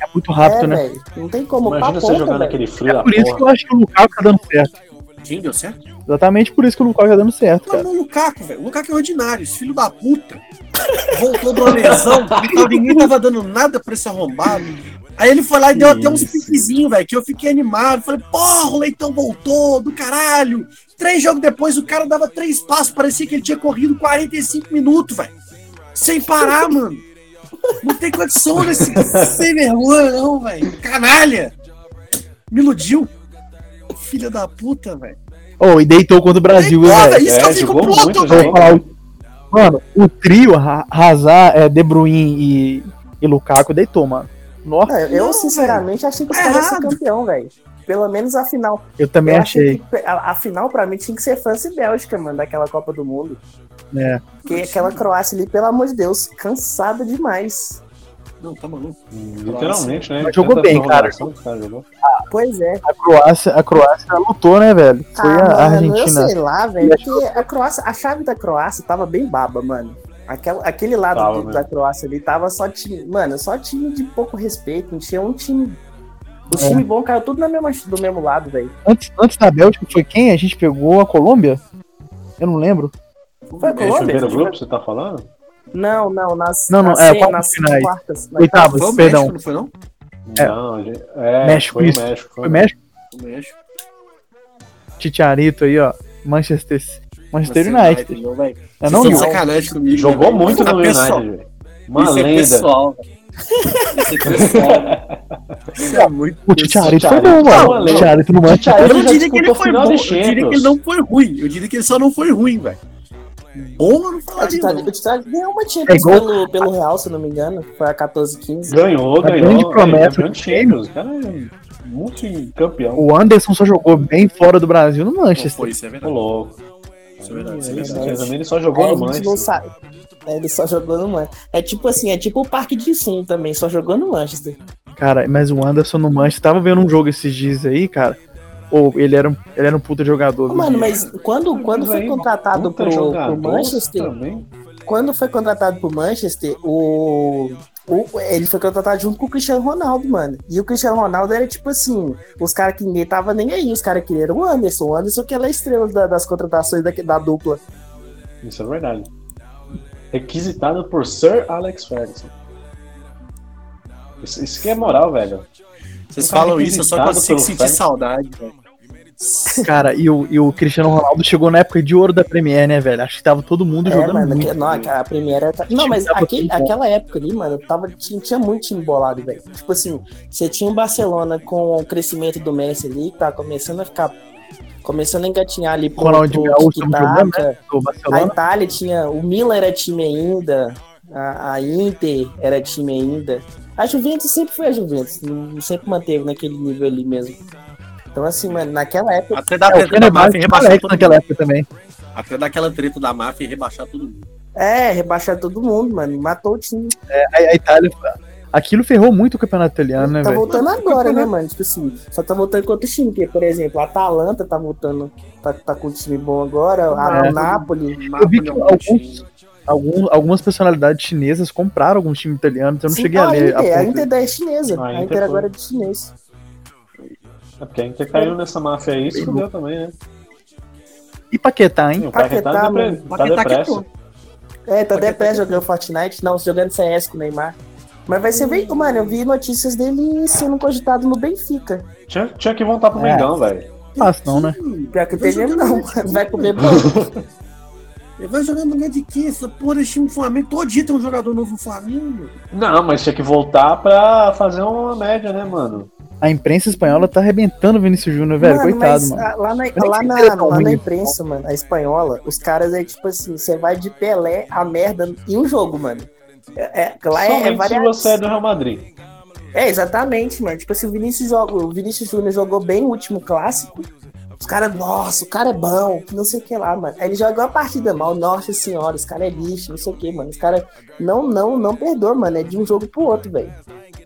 É muito rápido, é, né? velho. Não tem como. Imagina pra você jogando aquele frio É por isso que porra. eu acho que o Lukaku tá dando certo. Quem deu certo? Exatamente por isso que o Lukaku tá dando certo, Não, cara. não, o Lukaku, velho. O Lukaku é ordinário, esse filho da puta. Voltou de uma lesão, ninguém tava dando nada pra esse arrombado. Aí ele foi lá e deu até uns Isso. piquezinhos, velho, que eu fiquei animado. Falei, porra, o Leitão voltou, do caralho. Três jogos depois, o cara dava três passos, parecia que ele tinha corrido 45 minutos, velho. Sem parar, mano. Não tem condição desse sem vergonha, não, velho. Canalha. Me iludiu. Filha da puta, velho. Oh, e deitou contra o Brasil, velho. isso que eu É, fico jogou puto, velho. Mano, o trio, Hazard, é, De Bruyne e, e Lukaku deitou, mano. Nossa, Não, eu, Não, sinceramente, achei que os caras iam ser campeão, velho. Pelo menos a final. eu também eu achei. que a, a final, pra mim, tinha que ser França e Bélgica, mano, daquela Copa do Mundo. É. Porque aquela Croácia ali, pelo amor de Deus, cansada demais. Não, tá maluco. Literalmente, né? Mas jogou bem, cara. cara jogou. Pois é. A Croácia, a Croácia lutou, né, velho? Foi ah, a mano, Argentina. eu sei lá, velho. Porque a Croácia, a chave da Croácia tava bem baba, mano. Aquela, aquele lado Tava do- mesmo. da Croácia ali tava só time. Mano, só time de pouco respeito. Não tinha um time. Os É. times bons caiu tudo na mesma, do mesmo lado, velho. Antes, antes da Bélgica foi quem? A gente pegou a Colômbia? Eu não lembro. Foi a Colômbia? primeiro grupo, você tá falando? Não, não, nas, Não, não, nas, é, quartas nas finais. quartas. Oitavas, Foi o perdão. México, não foi não? É. Não, gente, é, México, foi isso. o México. Foi México? O México. Titiarito aí, ó. Manchester, Manchester Mas United. não, velho. É não, são sacanagem comigo. Jogou né, muito no Isso é pessoal. United, velho. Uma Isso é lenda. pessoal. Isso é pessoal. Isso é muito O Titiarito foi bom, foi mano. O lenda. Titiarito no Manchester. Eu não diria que ele foi bom, eu diria que ele não foi ruim. Eu diria que ele só não foi ruim, velho. Bom eu não falaria, Titanic ganhou uma É Champions igual- pelo, pelo Real, se eu não me engano. Foi a 14-15. Ganhou, A ganhou. grande promessa é, time. Champions. O cara é multicampeão. O Anderson só jogou bem fora do Brasil no Manchester. foi, isso é verdade. louco. Isso é verdade, isso é Ele, verdade. também ele só jogou É, no a Manchester. É, ele só jogou no Manchester. É tipo assim, é tipo o Parque de Sim também, só jogou no Manchester. Cara, mas o Anderson no Manchester. Tava vendo um jogo esses dias aí, cara. Ou ele era um, ele era um puta jogador. viu? Mano, mas quando, quando foi Aí, contratado pro, pro Manchester, Também. quando foi contratado pro Manchester, o, o- ele foi contratado junto com o Cristiano Ronaldo, mano. E o Cristiano Ronaldo era tipo assim, os caras que ninguém tava nem aí, os caras queriam o Anderson. O Anderson que era a estrela da- das contratações da, da dupla. Isso é verdade. Requisitado por Sir Alex Ferguson. Isso, isso que é moral, velho. Vocês cara falam isso, eu só consigo sentir Ferguson. saudade, velho. Cara, e o, e o Cristiano Ronaldo chegou na época de ouro da Premier, né, velho? Acho que tava todo mundo É, jogando mano, muito. que- não, a primeira. tá- Não, mas aquele, aquela época ali, mano, tava, tinha, tinha muito time bolado, velho. Tipo assim, você tinha o Barcelona com o crescimento do Messi ali, que tá começando a ficar. Começando a engatinhar ali pro, Ronaldinho pro Gaúcho tava jogando, tic-tac. O A. Itália tinha. O Milan era time ainda. A, a Inter era time ainda. A Juventus sempre foi a Juventus. Sempre manteve naquele nível ali mesmo. Então, assim, mano, naquela época. Até da É, o treta da Fenerbahçe máfia rebaixar todo naquela época também. Até daquela treta da máfia e rebaixar todo mundo. É, rebaixar todo mundo, mano. Matou o time. A, a Itália. Aquilo ferrou muito o campeonato italiano, né, Tá velho? voltando agora, né, mano? Tipo assim, só tá voltando com outro time, porque, por exemplo, a Atalanta tá voltando, tá, tá com um time bom agora, a É. Napoli. Eu vi que é um time. alguns, alguns, algumas personalidades chinesas compraram alguns times italianos, eu não Sim, cheguei a a ler. Inter, a a. Inter é chinesa. A A Inter Inter foi. agora é de chinês. É porque a Inter caiu nessa máfia aí, se fudeu também, né? E Paquetá, Sim, hein? o Paquetá Paquetá, tá, mano. tá Paquetá que depresso. É, tá Porque depressa jogando Fortnite, não, jogando CS com o Neymar. Mas vai ser bem. Mano, eu vi notícias dele sendo cogitado no Benfica. Tinha, tinha que voltar pro É. Mengão, velho. Fácil não, né? Pior que tem mesmo, não, mano. Vai comer bom. Ele vai jogar no lugar de quem? Essa porra desse time do Flamengo. Todo dia tem um jogador novo no Flamengo. Não, mas tinha que voltar pra fazer uma média, né, mano? A imprensa espanhola tá arrebentando o Vinícius Júnior, velho. Mano, Coitado, mas, mano. ah, Lá, na, lá, na, é lá ruim. na imprensa, mano, a espanhola, os caras é tipo assim, você vai de Pelé a merda em um jogo, mano. É, é, lá é, é se variado. você é do Real Madrid. É, exatamente, mano. Tipo assim, o Vinícius, joga, o Vinícius Júnior jogou bem o último clássico. Os caras, nossa, o cara é bom, não sei o que lá, mano. Aí ele jogou a partida mal, nossa senhora, os caras é lixo, não sei o que, mano. Os caras não, não, não perdoam, mano. É de um jogo pro outro, velho.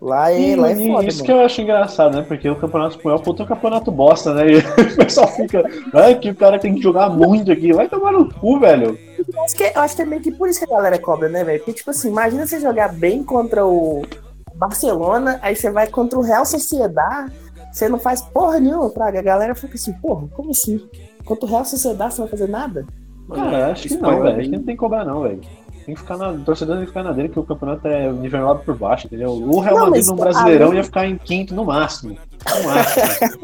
Lá é, E, lá é foda, isso mano. que eu acho engraçado, né? Porque o campeonato espanhol puta é um campeonato bosta, né? E o pessoal fica, ai, que o cara tem que jogar muito aqui. Vai tomar no cu, velho. Eu acho, que, eu acho que é meio que por isso que a galera cobra, né, velho? Porque, tipo assim, imagina você jogar bem contra o Barcelona, aí você vai contra o Real Sociedade, você não faz porra nenhuma, Praga. A galera fica assim, porra, como assim? Contra o Real Sociedade você não vai fazer nada? Cara, acho que não, é velho. Acho que não tem que cobrar, não, velho. Tem que ficar na. O torcedor tem que ficar na dele, porque o campeonato é nivelado por baixo, entendeu? O Real Não, Madrid no Brasileirão além- ia ficar em quinto no máximo. No máximo.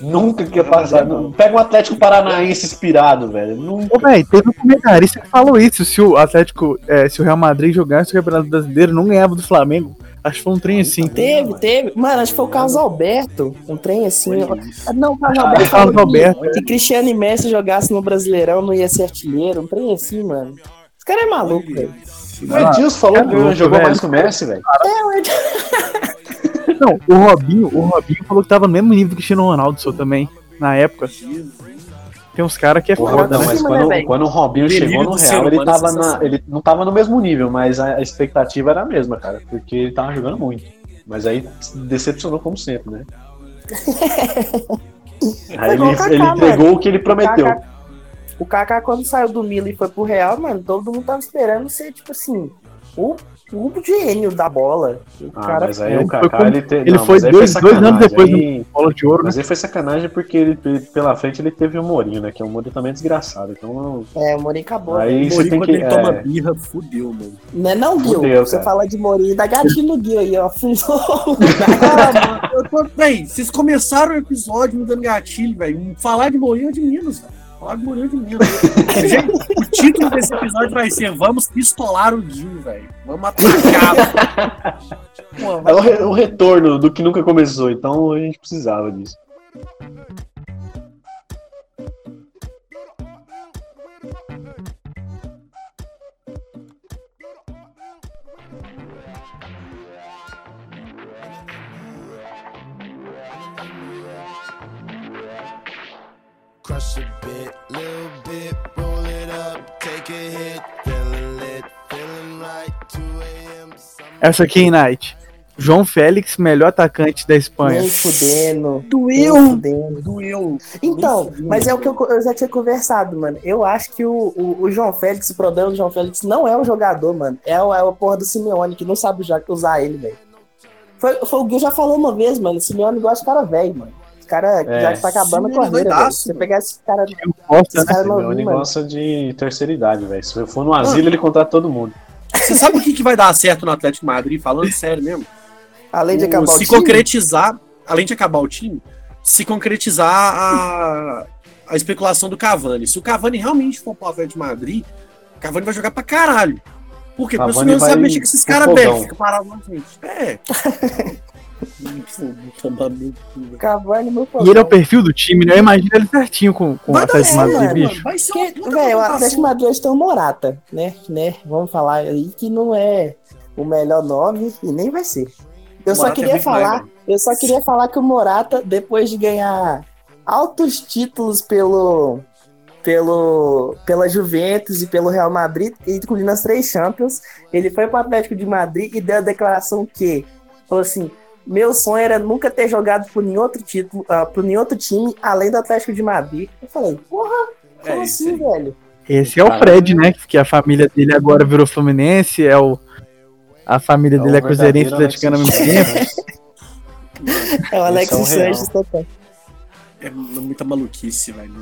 Nunca que ia passar. Não- Pega um Atlético Paranaense inspirado, velho. Nunca. Ô, velho, teve um comentarista que falou isso. Se o Atlético, é, se o Real Madrid jogasse o Campeonato Brasileiro, não ganhava do Flamengo. Acho que foi um trem assim. Teve, teve. Mano, acho que foi o Carlos Alberto, um trem assim. Não, o Carlos Ah, Alberto. Carlos Alberto, Que Cristiano e Messi jogassem no Brasileirão, não ia ser artilheiro, um trem assim, mano. Esse cara é maluco, velho. O Edilson falou é que louco, jogou mais que o Messi, velho. É, o Ed- Não, o Robinho, o Robinho falou que tava no mesmo nível que o Cristiano Ronaldo, só também, na época. Tem uns caras que é Porra, foda, não, né? mas quando, né, quando o Robinho Delírio chegou no Real, ele, tava na, ele não tava no mesmo nível, mas a, expectativa era a mesma, cara. Porque ele tava jogando muito. Mas aí decepcionou como sempre, né? Aí ele, ele entregou o que ele prometeu. O Kaká, quando saiu do Milan e foi pro Real, mano, todo mundo tava esperando ser, tipo assim, o, o gênio da bola. O Ah, cara mas aí é, o ele foi Kaká, como- ele, te... ele não, foi mas aí dois- dois anos depois do- Aí- Bola de ouro, né? Mas aí foi sacanagem porque ele, pela frente ele teve o Mourinho, né? Que o Mourinho também é desgraçado. Então, É, o Mourinho acabou. né? aí você Mourinho, tem quando que. ele toma é, birra, fudeu, mano. Não é não, Gil? Fudeu, Você cara. fala de Mourinho, dá gatilho no Gil aí, ó. Afundou. Ah, mano, eu tô... Véi, vocês começaram o episódio me dando gatilho, velho. Falar de Mourinho é de Minas, velho. De Minas. Gente, o título desse episódio vai ser Vamos pistolar o Gil, velho. Vamos atacar. Pô, é o, re- o retorno do que nunca começou. Então a gente precisava disso. Crush a bit, little bit, roll it up, take a hit, feeling lit, feeling right, 2 a.m. Essa aqui em Night. João Félix, melhor atacante da Espanha. Nem fudendo. Doeu! Nem fudendo. Doeu. Então, mas é o que eu, eu já tinha conversado, mano. Eu acho que o, o, o João Félix, o problema do João Félix não é o jogador, mano. É o, é o porra do Simeone, que não sabe já usar ele, velho. Foi, foi o Gil já falou uma vez, mano. O Simeone gosta de cara velho, mano. Cara É. já tá acabando com a Simeone carreira, Você pegar esse cara, cara O Simeone novinho, mano. gosta de terceira idade, velho. Se for no asilo, ele contrata todo mundo. Você sabe o que, que vai dar certo no Atlético de Madrid? Falando sério mesmo. Além de O- acabar o se time, concretizar, além de acabar o time, se concretizar a, a especulação do Cavani. Se o Cavani realmente for pro Atlético de Madrid, o Cavani vai jogar pra caralho. Por quê? Porque o senhor sabe mexer com esses caras velhos, fica parado na frente. É. Cavani no E ele é o perfil do time, né? Eu imagino ele certinho com, com o Atlético de certo, Madrid, mano. bicho. Vai ser Porque, o. Atlético de Madrid tem o Morata, né? né? Vamos falar aí que não é o melhor nome e nem vai ser. Eu só Morata é queria demais, falar, eu só queria falar que o Morata, depois de ganhar altos títulos pelo pelo pela Juventus e pelo Real Madrid, incluindo as três Champions, ele foi para o Atlético de Madrid e deu a declaração que falou assim: "Meu sonho era nunca ter jogado por nenhum outro título, ah, por nenhum outro time além do Atlético de Madrid". Eu falei: "Porra, É como isso assim, aí. velho?" Esse é o. Fred, né? Que a família dele agora virou Fluminense, é o. A família É dele o é cruzeirense e atleticana ao mesmo tempo. É o Alexis é o. Sanches total. É muita maluquice, velho.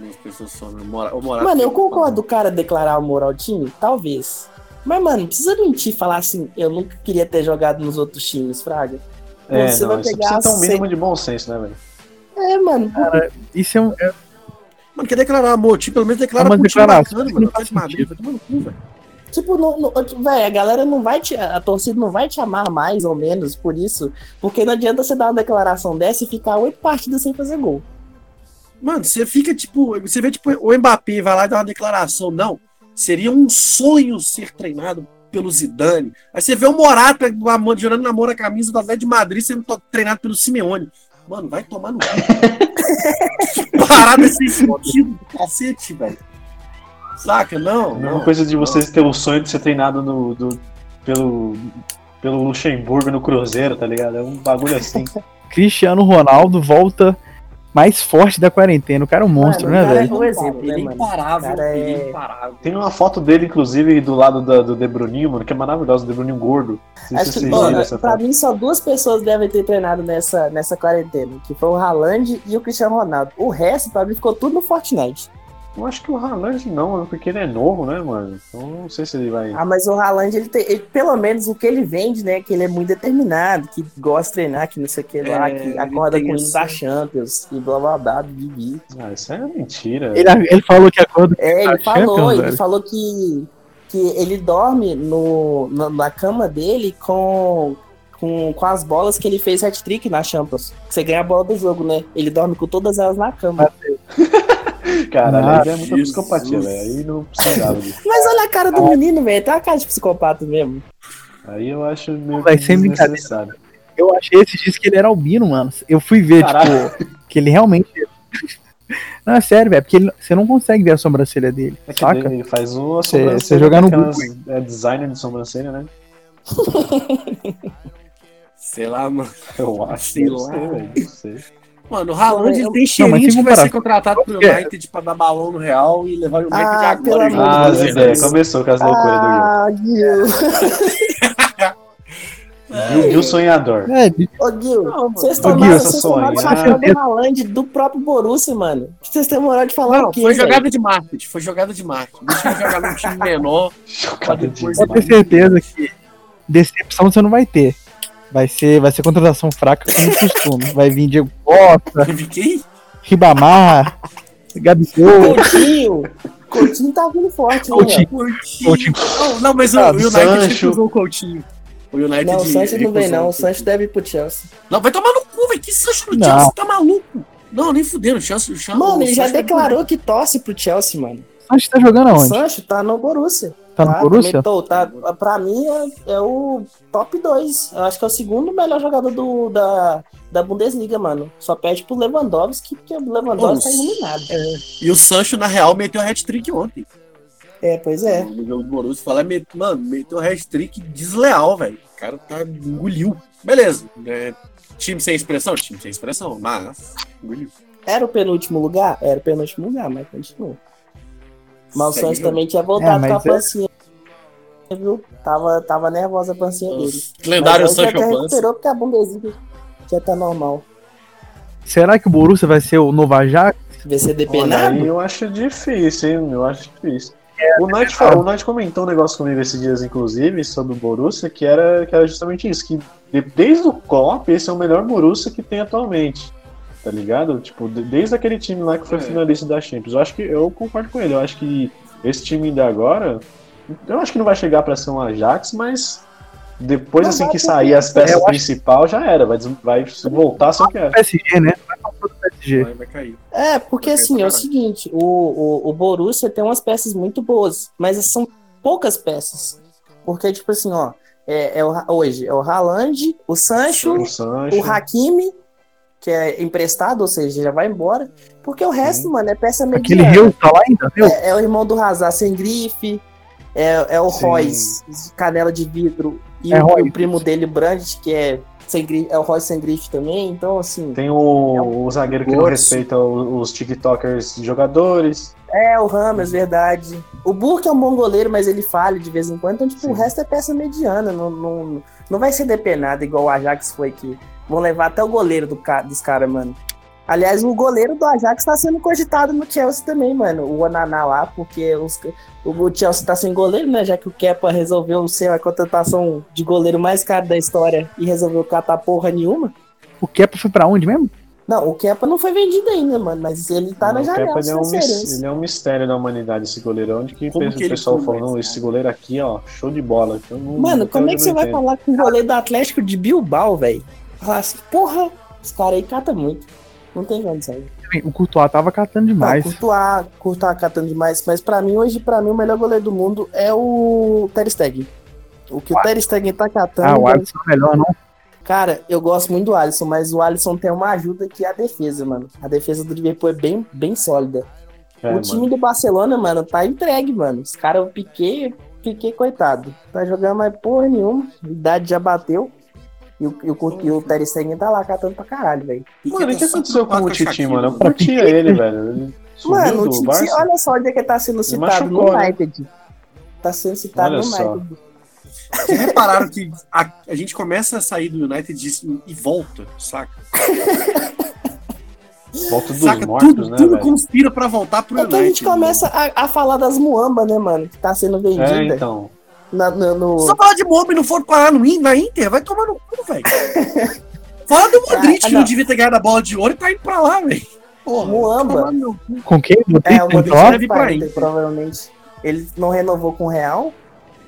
Nas pessoas só. né? Mora- o Morata- Mano, eu concordo do cara declarar o moral time, talvez. Mas, mano, precisa mentir falar assim, eu nunca queria ter jogado nos outros times, Fraga. É, Você não, vai isso pegar precisa ter um mínimo de bom senso, né, velho? É, mano. Isso é um. é- Mano, quer declarar amor, tipo, pelo menos declara É uma declaração bacana, mano. não faz vai tomar no cu, velho. Tipo, no, véi, a galera não vai te. A torcida não vai te amar mais ou menos por isso. Porque não adianta você dar uma declaração dessa e ficar oito partidas sem fazer gol. Mano, você fica tipo. Você vê, tipo, o Mbappé vai lá e dá uma declaração. Não, seria um sonho ser treinado pelo Zidane. Aí você vê o Morata jurando namoro a camisa do Atlético de Madrid sendo treinado pelo Simeone. Mano, vai tomar no Parada sem sentido do cacete, velho. Saca? Não, A mesma não. coisa de vocês ter o sonho de ser treinado no, do- pelo, pelo Luxemburgo no Cruzeiro, tá ligado? É um bagulho assim. Cristiano Ronaldo volta mais forte da quarentena. O cara é um monstro, Mano, né, velho? é um exemplo, Ele é mano? imparável. Cara, Ele é- é imparável. Tem uma foto dele, inclusive, do lado da- do De Bruninho, mano, que é maravilhosa, o De Bruninho gordo. Acho que, mano, pra foto. mim, só duas pessoas devem ter treinado nessa, nessa quarentena, que foi o Haaland e o Cristiano Ronaldo. O resto, pra mim, ficou tudo no Fortnite. Eu acho que o Haaland não, mano, porque ele é novo, né, mano? Então não sei se ele vai. Ah, mas o Haaland, ele tem, ele- pelo menos o que ele vende, né? Que ele é muito determinado, que gosta de treinar, que não sei o que lá, É, que acorda com o hino essa- da Champions e blá blá blá, bibi. Ah, isso é mentira. Ele, ele falou que acorda É, ele falou, Champions, ele velho. falou que, que ele dorme no, na, na cama dele com, com, com as bolas que ele fez hat-trick na Champions. Você ganha a bola do jogo, né? Ele dorme com todas elas na cama. Caralho, Ah, aí é muita Jesus. psicopatia, velho. Aí não precisava disso. Mas olha a cara do menino, velho. Tem uma cara de psicopata mesmo. Aí eu acho meio Vai que ser brincadeira. desnecessário. Eu achei esses dias que ele era albino, mano. Eu fui ver, Caralho. tipo, que ele realmente. Não, é sério, velho, porque ele- você não consegue ver a sobrancelha dele, É que saca? ele faz o Você- sobrancelha, você jogar no Google. É designer de sobrancelha, né? Sei lá, mano. Eu acho. Sei lá. velho, não sei. Mano, o Haaland tem Não, mas cheirinho sem de que vai ser contratado pro É. United pra dar balão no Real e levar o United Ah, agora. pelo Ah. Zidé, começou com as loucuras Ah, Gil. do Gil. Gil sonhador. É, Ô, Gil, vocês Ô, tomaram, vocês tomaram sonha. chapéu do Haaland do próprio Borussia, mano. Vocês têm moral de falar Não, o quê, foi velho? jogada de marketing, foi jogada de marketing. Deixa ele jogar num time menor. Chocada de depois- pode ter certeza que decepção você não vai ter. Vai ser, vai ser contratação fraca como costume. Vai vir Diego Costa? Ribamar, Gabigol, Coutinho. Coutinho tá vindo forte, né? Coutinho. Coutinho. Não, não, mas o, Ah, o United Sancho. recusou o Coutinho. O United Não, o Sancho não vem, não. O. Sancho deve ir pro Chelsea. Não, vai tomar no cu, velho. Que Sancho no. Chelsea? Tá maluco? Não, nem fudendo. O Chelsea, o Chelsea, Mano, o ele já declarou que torce pro Chelsea, mano. Sancho tá jogando O aonde? Sancho tá no Borussia. Tá no Borussia? Comentou, tá, pra mim é, é o top 2. Eu acho que é o segundo melhor jogador do, da, da Bundesliga, mano. Só perde pro Lewandowski, porque o Lewandowski tá Nossa. iluminado. E o Sancho, na real, meteu hat-trick ontem. É, pois é. No jogo do Borussia, falar, met- mano, meteu hat-trick desleal, velho. O cara tá engoliu. Beleza. né? Time sem expressão? Time sem expressão, mas engoliu. Era o penúltimo lugar? Era o penúltimo lugar, mas continua. Mas o Santos também tinha voltado É, com a é- pancinha. Viu? Tava, tava nervosa a pancinha dele. Lendário Sancho até Pança. recuperou porque a Bundesliga já tá normal. Será que o Borussia vai ser o novo Ajax? VCD Olha, penado? aí eu acho difícil, hein? Eu acho difícil. O Knight, falou- o Knight comentou um negócio comigo esses dias, inclusive, sobre o Borussia, que era, que era justamente isso, que de- desde o Klopp, esse é o melhor Borussia que tem atualmente. Tá ligado? Tipo, de- desde aquele time lá que foi É. finalista da Champions. Eu acho que eu concordo com ele. Eu acho que esse time ainda agora, eu acho que não vai chegar pra ser um Ajax, mas depois Não assim que sair as peças Eu acho- principais já era, vai, vai voltar só que é. PSG, né? PSG. Vai, vai cair. É, porque assim, é o seguinte, o, o, o Borussia tem umas peças muito boas, mas são poucas peças. Porque, tipo assim, ó, é, é o, hoje é o Haaland, o Sancho, O Sancho. o Hakimi, que é emprestado, ou seja, já vai embora. Porque o resto, mano, é peça Aquele mediana. Rio tá lá ainda, viu? É, é o irmão do Hazard sem grife, é, é o Sim. Royce, canela de vidro, e É o, Royce. o primo dele, o Brandt, que é, sem grife, é o Royce sem grife também. Então, assim, Tem o, o zagueiro que não respeita o- os TikTokers jogadores. É, o Ramos, verdade. O Burke é um bom goleiro, mas ele falha de vez em quando. Então, tipo, Sim. o resto é peça mediana. Não, não, não vai ser depenado igual o Ajax foi que vão levar até o goleiro do, dos caras, mano. Aliás, o goleiro do Ajax tá sendo cogitado no Chelsea também, mano. O Onaná lá, porque os, o, o Chelsea tá sem goleiro, né? Já que o Kepa resolveu ser a contratação de goleiro mais caro da história e resolveu catar porra nenhuma. O Kepa foi pra onde mesmo? Não, o Kepa não foi vendido ainda, mano. Mas ele tá na o janela. Kepa ele é, um, mis- ele é um mistério da humanidade, esse goleiro. Onde que, o que ele pessoal falou, não, esse goleiro aqui, ó, show de bola. Não- Mano, não como é que você vai falar com o goleiro do Atlético de Bilbao, velho? Falar assim, porra, os caras aí catam muito. Não tem condição. O Courtois tava catando demais. Não, Courtois, Courtois catando demais. Mas pra mim, hoje, pra mim, o melhor goleiro do mundo é o Ter Stegen. O que o Ter Stegen tá catando... ah, o Alisson é melhor, não? Cara, eu gosto muito do Alisson, mas o Alisson tem uma ajuda que é a defesa, mano. A defesa do Liverpool é bem, bem sólida. É, o time do Barcelona, mano, tá entregue, mano. Os caras, o Piquet, Piquet, coitado. Tá jogando mais porra nenhuma. A idade já bateu. E o, e o, e o tá lá catando pra caralho, velho. Mano, o que aconteceu com o Titi, mano? Eu curtia ele, velho. Mano, o Titi, olha só onde é que tá sendo citado no né? United. Tá sendo citado no. United. Vocês repararam que a, a gente começa a sair do United e, volta, saca? Volta dos saca? mortos, tudo né, tudo velho? conspira pra voltar pro É United. que a gente mano. começa a, a falar das muamba, né, mano? Que tá sendo vendida. É, então. Na- no, no- Só falar de Mob e não for parar no, na Inter, vai tomar no cu, velho. Fala do Modric, Ah, que não não. devia ter ganhado a bola de ouro e tá indo pra lá, velho. Porra, Muamba. Com quem? No É, o Modric deve ir pra Inter, Inter. provavelmente. Ele não renovou com o Real.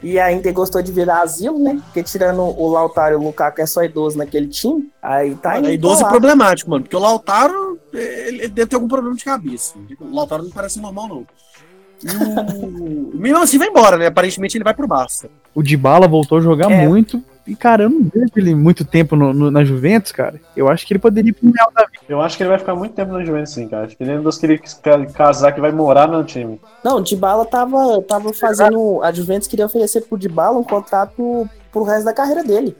E a Inter gostou de virar asilo, né? Porque tirando o Lautaro e o Lukaku é só idoso naquele time. Aí tá indo é idoso lá. problemático, mano. Porque o Lautaro, ele, ele deve ter algum problema de cabeça. O Lautaro não parece normal, não. E o. Mesmo assim vai embora, né? Aparentemente ele vai pro Barça. O Dybala voltou a jogar É. muito. E, cara, eu não vejo ele muito tempo no- no- na Juventus, cara. Eu acho que ele poderia ir pro Real da vida. Eu acho que ele vai ficar muito tempo na Juventus, sim, cara. Acho que ele é um dos que ele casar que vai morar no time. Não, o Dybala tava, tava fazendo. A Juventus queria oferecer pro Dybala um contrato pro resto da carreira dele.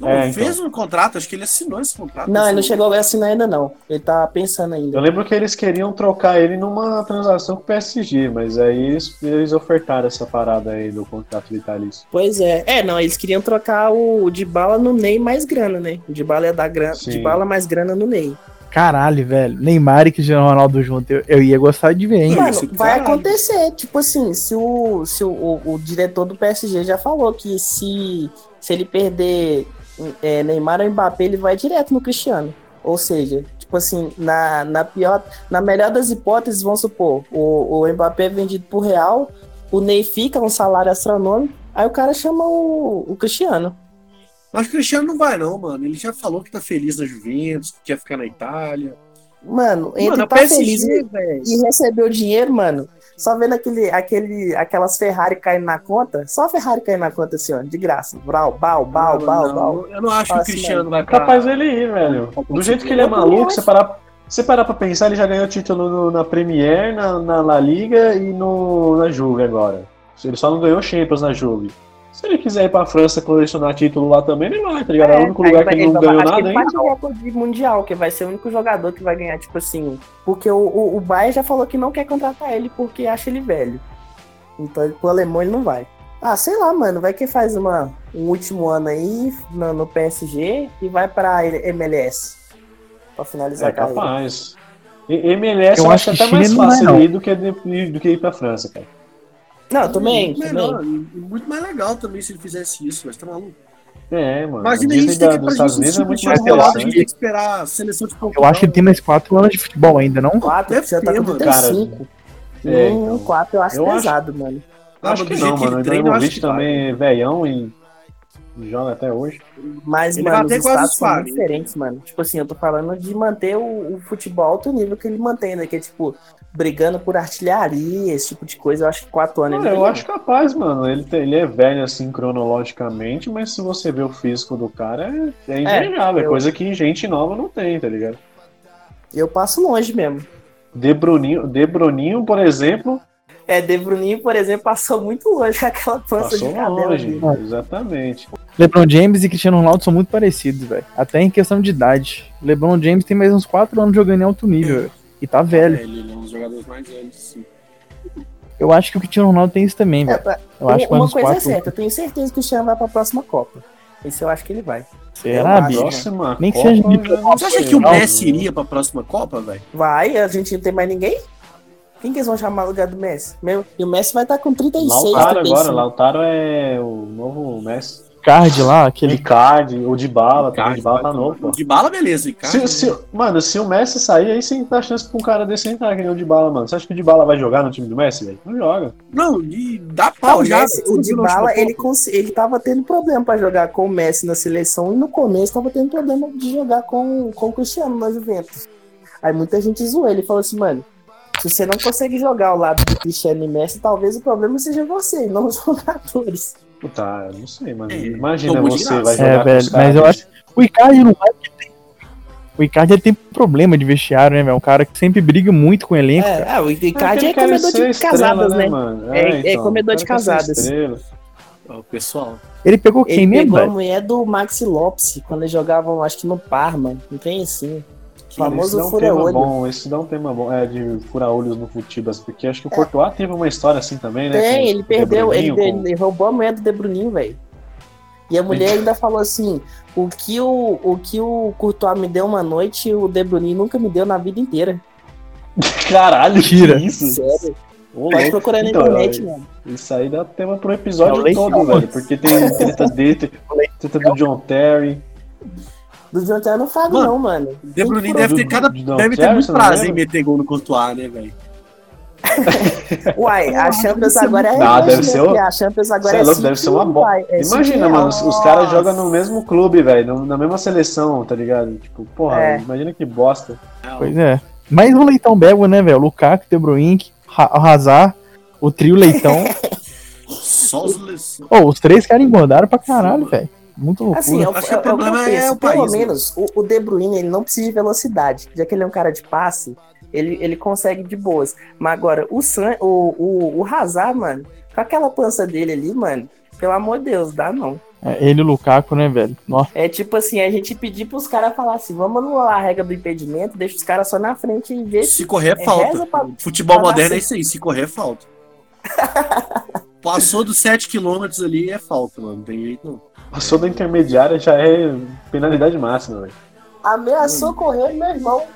Não, É, ele então. fez um contrato, acho que ele assinou esse contrato. Não, ele não Assim, chegou a assinar ainda não. Ele tá pensando ainda. Eu lembro que eles queriam trocar ele numa transação com o PSG, mas aí eles, eles ofertaram essa parada aí do contrato vitalício. Pois é. É, não, eles queriam trocar o Dybala no Ney mais grana, né? O Dybala ia dar grana, Sim. Dybala mais grana no Ney. Caralho, velho. Neymar e Cristiano Ronaldo junto. Eu, eu ia gostar de ver, hein? Mano, isso é vai caralho. acontecer. Tipo assim, se o, se o, o, o diretor do PSG já falou que se, se ele perder é, Neymar ou Mbappé, ele vai direto no Cristiano. Ou seja, tipo assim, na, na pior, na melhor das hipóteses, vamos supor, o, o Mbappé é vendido por real, o Ney fica um salário astronômico, aí o cara chama o, o Cristiano. Mas o Cristiano não vai, não, mano. Ele já falou que tá feliz na Juventus, que quer ficar na Itália. Mano, entre Mano, tá PSG, feliz e, e receber o dinheiro, mano, só vendo aquele, aquele, aquelas Ferrari caindo na conta, só a Ferrari caindo na conta assim, ó, de graça. Brau, bau, bau, Não, bau, não, bau. Eu não acho que o assim, Cristiano vai pra... Capaz dele ir, velho. Do jeito que ele é maluco, você parar, você parar pra pensar, ele já ganhou título no- na Premier, na, na La Liga e no, na Juve agora. Ele só não ganhou Champions na Juve. Se ele quiser ir pra França colecionar título lá também, ele vai, tá ligado? É, o único lugar vai- que ele não vai- ganhou nada ele ainda. bate o recorde mundial, que vai ser o único jogador que vai ganhar, tipo assim. Porque o, o, o Bayern já falou que não quer contratar ele porque acha ele velho. Então pro alemão ele não vai. Ah, sei lá, mano. Vai que faz uma, um último ano aí no, no PSG e vai pra MLS. Pra finalizar É a carreira. capaz. MLS eu, Eu acho acho que até mais Chile vai, fácil não. ir do que, do que ir pra França, cara. Não, também, muito também. melhor, e muito mais legal também se ele fizesse isso, mas tá maluco. É, mano. Imagina a a gente Disney ter da, que dos pra gente Unidos é assistir muito o mais Ronaldo, a gente tem que esperar a seleção de Eu Portugal. acho que ele tem mais 4 anos de futebol ainda, não? 4, Deve você tá ter, com mano. 35. É, então. 4 eu acho Eu acho- pesado, mano. Ah, acho que não, mano. O treina, eu acho Ibrahimovic também é velhão e joga até hoje. Mas, Ele mano, vai os status os são diferentes, mano. Tipo assim, eu tô falando de manter o, o futebol alto nível que ele mantém, né? Que é, tipo, brigando por artilharia, esse tipo de coisa. Eu acho que 4 anos Ah, ele eu tem. acho capaz, mano. Ele, tem- ele é velho assim cronologicamente, mas se você vê o físico do cara, é, é invejável. É, eu- coisa que gente nova não tem, tá ligado? Eu passo longe mesmo. De Bruninho, De Bruninho, por exemplo, É, De Bruninho, por exemplo, passou muito longe com aquela pança passou de cabelo longe. ali. Exatamente. LeBron James e Cristiano Ronaldo são muito parecidos, velho. Até em questão de idade. LeBron James tem mais uns 4 anos jogando em alto nível, velho. E tá velho. É, ele é um dos jogadores mais velhos, sim. Eu acho que o Cristiano Ronaldo tem isso também, É, velho. pra- Eu acho que uma coisa é 4 certa, eu tenho certeza que o Cristiano vai pra próxima Copa. Isso eu acho que ele vai. Será, bicho? Próxima Nem que seja de Você acha que o. Messi iria pra próxima Copa, velho? Vai, a gente não tem mais ninguém? Quem que eles vão chamar no lugar do Messi? Meu, e o Messi vai estar com 36, Lautaro 35. agora, Lautaro é o novo Messi. Card lá, aquele. Icardi, o Dybala, também, o Cara, Dybala tá novo, pô. De bala, beleza. Icardi, Se, se- mano, se o Messi sair, aí sim dá chance pra um cara desse entrar, que nem o Dybala, mano. Você acha que o Dybala vai jogar no time do Messi, velho? Não joga. Não, de, dá Não, pau o, já. Messi, velho. o Você não Dybala, ele, cons- ele tava tendo problema pra jogar com o Messi na seleção e no começo tava tendo problema de jogar com, com o Cristiano na Juventus. Aí muita gente zoou ele e falou assim, mano, se você não consegue jogar ao lado do Cristiano e Messi, talvez o problema seja você, não os jogadores. Puta, eu não sei, mano. É, Imagina de você graça. vai É, jogar com velho, os mas eu acho- O Icardi não vai tem. O Icardi ele tem problema de vestiário, né, velho? Um cara que sempre briga muito com o elenco. É, ah, o Icardi Ele é quer comedor de estrela, casadas, né? mano? É- é comedor o de cara quer ser casadas. O pessoal. Ele pegou quem Ele mesmo, pegou a mulher do Maxi Lopes, quando eles jogavam, acho que no Parma, não tem assim. Famoso dá um tema fura-olho. bom, esse dá um tema bom, é de furar olhos no Futibas, porque acho que o Courtois teve uma história assim também, né? Tem, ele perdeu, ele, com- ele roubou a mulher do De Bruninho, velho. E a mulher ainda falou assim: o que o, o que o Courtois me deu uma noite, o De Bruninho nunca me deu na vida inteira. Caralho, que isso? Sério. Ô, Pode procurar na Então, internet, mano. Isso aí dá tema pro episódio É todo, velho. Porque tem treta dele, treta do John Terry. Do Jonathan não falo, Mano, não, mano. De Bruyne deve ter cada. do Deve ter muito prazer em meter gol no Courtois, né, velho? Uai, a Champions agora é. Não, revanche, deve né? ser o- A Champions agora é. é louco, deve ser uma pai, é Imagina, mano, os, caras jogam no mesmo clube, velho, na mesma seleção, tá ligado? Tipo, porra, É. imagina que bosta. Pois é. Mais um leitão bego, né, velho? Lukaku, De Bruyne, Ha- Hazard, o trio leitão. Só os. Ô, os três caras engordaram pra caralho, velho. Muito loucura. Assim, é o, Acho que é, o é que eu problema é penso. o Pelo país, né? menos, o, o De Bruyne, ele não precisa de velocidade. Já que ele é um cara de passe, ele, ele consegue de boas. Mas agora, o, San, o, o, o Hazard, mano, com aquela pança dele ali, mano, Pelo amor de Deus, dá não. É, ele e o Lukaku, né, velho? Nossa. É tipo assim, a gente pedir pros caras falar assim, vamos anular a regra do impedimento, deixa os caras só na frente e ver Se correr é É, falta. pra- Futebol pra moderno é isso aí, se correr é falta. Passou dos 7 km ali é falta, mano. Não tem jeito não. Passou da intermediária já é penalidade máxima, velho. ameaçou correr, meu irmão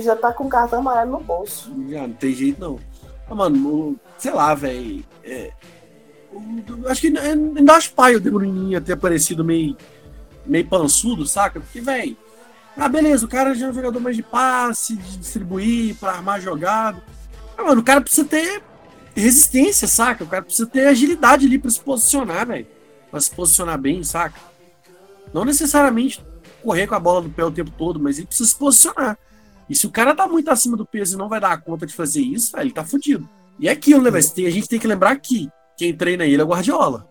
já tá com o cartão amarelo no bolso. Já não tem jeito não. Ah, mano, o- sei lá, velho. É, acho que é, ainda acho pai o De Bruninho ter aparecido meio, meio pançudo, saca? Porque, velho. Ah, beleza, o cara já é um jogador mais de passe, de distribuir, pra armar jogada. Ah, mano, o cara precisa ter resistência, saca? O cara precisa ter agilidade ali pra se posicionar, velho. Pra se posicionar bem, saca? Não necessariamente correr com a bola no pé o tempo todo, mas ele precisa se posicionar. E se o cara tá muito acima do peso e não vai dar conta de fazer isso, velho, ele tá fudido. E é aquilo, né, velho? A gente tem que lembrar que quem treina ele é o Guardiola.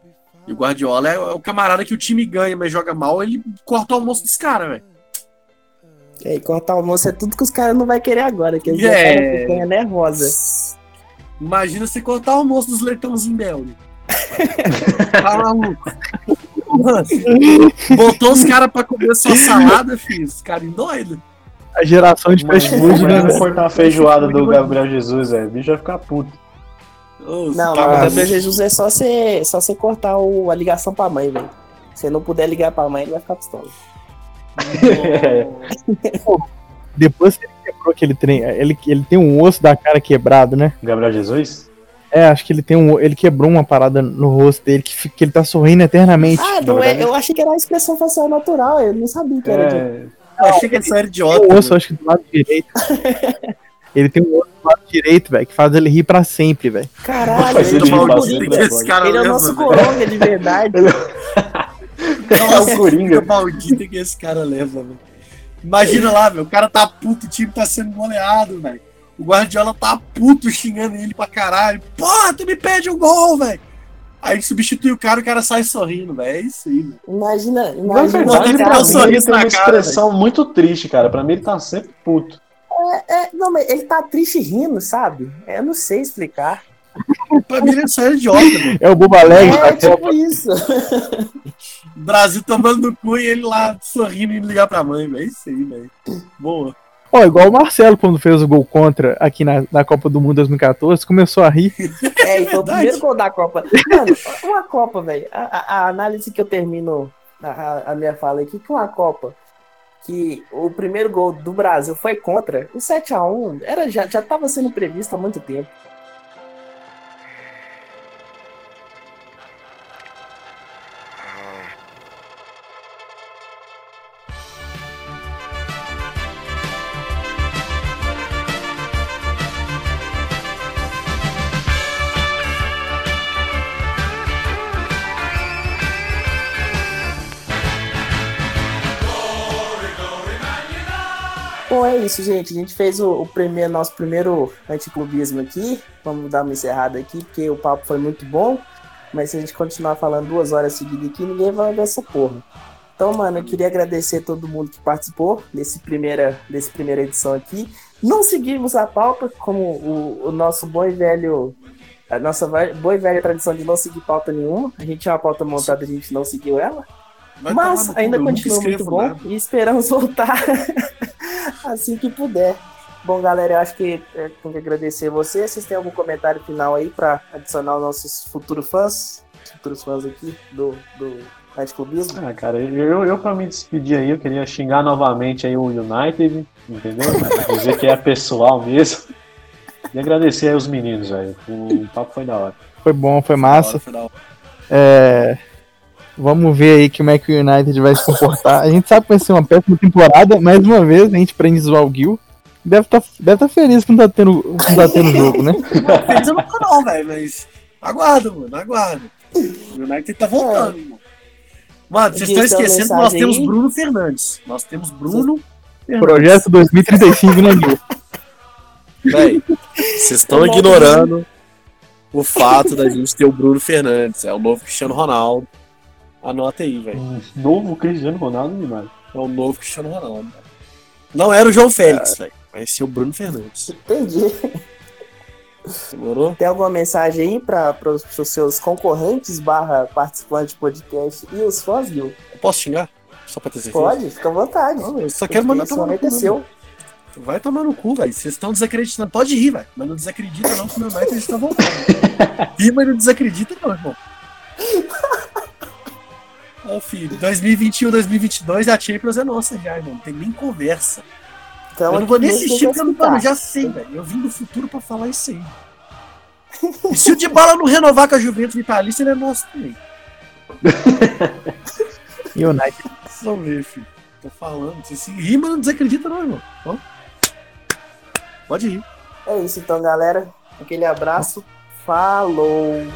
E o Guardiola é o camarada que o time ganha, mas joga mal, ele corta o almoço dos caras, velho. E aí, cortar o almoço é tudo que os caras não vai querer agora, que eles É. estão picanha nervosa. Imagina você cortar o almoço dos leitãozinhos belga. tá maluco. Botou os caras pra comer sua salada, filho. Os caras doidos. A geração de fast food, né? Imagina velho? cortar a feijoada do Gabriel Jesus, velho. O bicho vai ficar puto. Não, tá não, o maluco. Gabriel Jesus é só você, só você cortar o- a ligação pra mãe, velho. Se não puder ligar pra mãe, ele vai ficar pistola. Depois que ele quebrou aquele trem, ele, ele tem um osso da cara quebrado, né? Gabriel Jesus? É, acho que ele tem um. Ele quebrou uma parada no rosto dele que, que ele tá sorrindo eternamente. Ah, não é, eu achei que era a expressão facial natural, eu não sabia que era de... É, Eu achei que ele só era Tem um idiota. osso, acho que do lado direito. ele tem um osso do lado direito, velho, que faz ele rir pra sempre, velho. Caralho, Faz ele, ele maldito né, esse cara ele é o nosso velho. coronga de verdade. é o Coringa. Puta maldita que esse cara leva, velho. Imagina lá, velho. O cara tá puto, o time tá sendo goleado, velho. O Guardiola tá puto xingando ele pra caralho. Porra, tu me pede um gol, velho. Aí substitui o cara, o cara sai sorrindo, velho. É isso aí, velho. Imagina, Na imagina. verdade, ele pra tá mim, sorrindo ele tem na uma cara, expressão muito triste, cara. Pra mim, ele tá sempre puto. É, não, mas ele tá triste rindo, sabe? Eu não sei explicar. Pra mim ele é só idiota, velho. É o Boba Alegre É da tipo isso. O Brasil tomando no cu e ele lá sorrindo e indo ligar pra mãe, velho. É isso aí, velho. Boa. Ó, igual o Marcelo, quando fez o gol contra aqui na, na Copa do Mundo 2014, começou a rir. É, foi o verdade. primeiro gol da Copa. Mano, uma Copa, velho. A, a- a análise que eu termino a, a- a minha fala aqui, que uma Copa que o primeiro gol do Brasil foi contra, o 7x1 era, já, já tava sendo previsto há muito tempo. Isso, gente. A gente fez o, o primeiro, nosso primeiro anticlubismo aqui. Vamos dar uma encerrada aqui, porque o papo foi muito bom. Mas se a gente continuar falando duas horas seguidas aqui, ninguém vai ver essa porra. Então, mano, eu queria agradecer a todo mundo que participou desse primeira, desse primeira edição aqui. Não seguimos a pauta, como o, o nosso bom e velho. A nossa boa e velha tradição de não seguir pauta nenhuma. A gente tinha uma pauta montada, a gente não seguiu ela. Vai Mas ainda continua muito bom nada. e esperamos voltar assim que puder. Bom, galera, eu acho que é, tenho que agradecer vocês. Vocês têm algum comentário final aí para adicionar os nossos futuros fãs? Futuros fãs aqui do, do Anticlubismo? Ah, cara, eu, eu pra me despedir aí, eu queria xingar novamente aí o United, entendeu? Dizer que é pessoal mesmo. E agradecer aí os meninos, velho. O papo foi da hora. Foi bom, foi massa. Foi da hora. É, Vamos ver aí como é que o United vai se comportar. A gente sabe que vai ser uma péssima temporada. Mais uma vez, a gente prende zoar o Gil. Deve estar deve tá feliz que não tá tendo, não tá tendo jogo, né? Feliz eu não tô não, velho, mas aguarda, mano, aguarda. O United tá voltando, mano. Mano, vocês estão esquecendo que nós mensagem temos aí. Bruno Fernandes. Nós temos Bruno Fernandes. Projeto 2035, né, Gil? Véi, vocês estão ignorando o fato da gente ter o Bruno Fernandes. É o novo Cristiano Ronaldo. Anota aí, velho. Um novo Cristiano Ronaldo, mano. É o novo Cristiano Ronaldo. Não era o João Félix, velho. Vai ser o Bruno Fernandes. Entendi. Demorou? Tem alguma mensagem aí para os seus concorrentes barra participantes de podcast e os fãs, Gil? Posso xingar? Só pra ter certeza? Pode, fica à vontade. Não, eu só quero mandar tomar no cu. é seu. Vai tomar no cu, velho. Vocês estão desacreditando. Pode rir, velho. Mas não desacredita não, que meu United está voltando. Ri, mas não desacredita não, irmão. Ó, filho, 2021, 2022 a Champions é nossa já, irmão. Não tem nem conversa. Então, eu não vou nem assistir porque eu não mano, já sei, velho. Eu vim do futuro pra falar isso aí. E se o de bala não renovar com a Juventus Vitalícia, ele é nosso também. United. Só ver, filho. Tô falando. Se se rir, mas não desacredita não, irmão. Ó. Pode rir. É isso então, galera. Aquele abraço. Falou!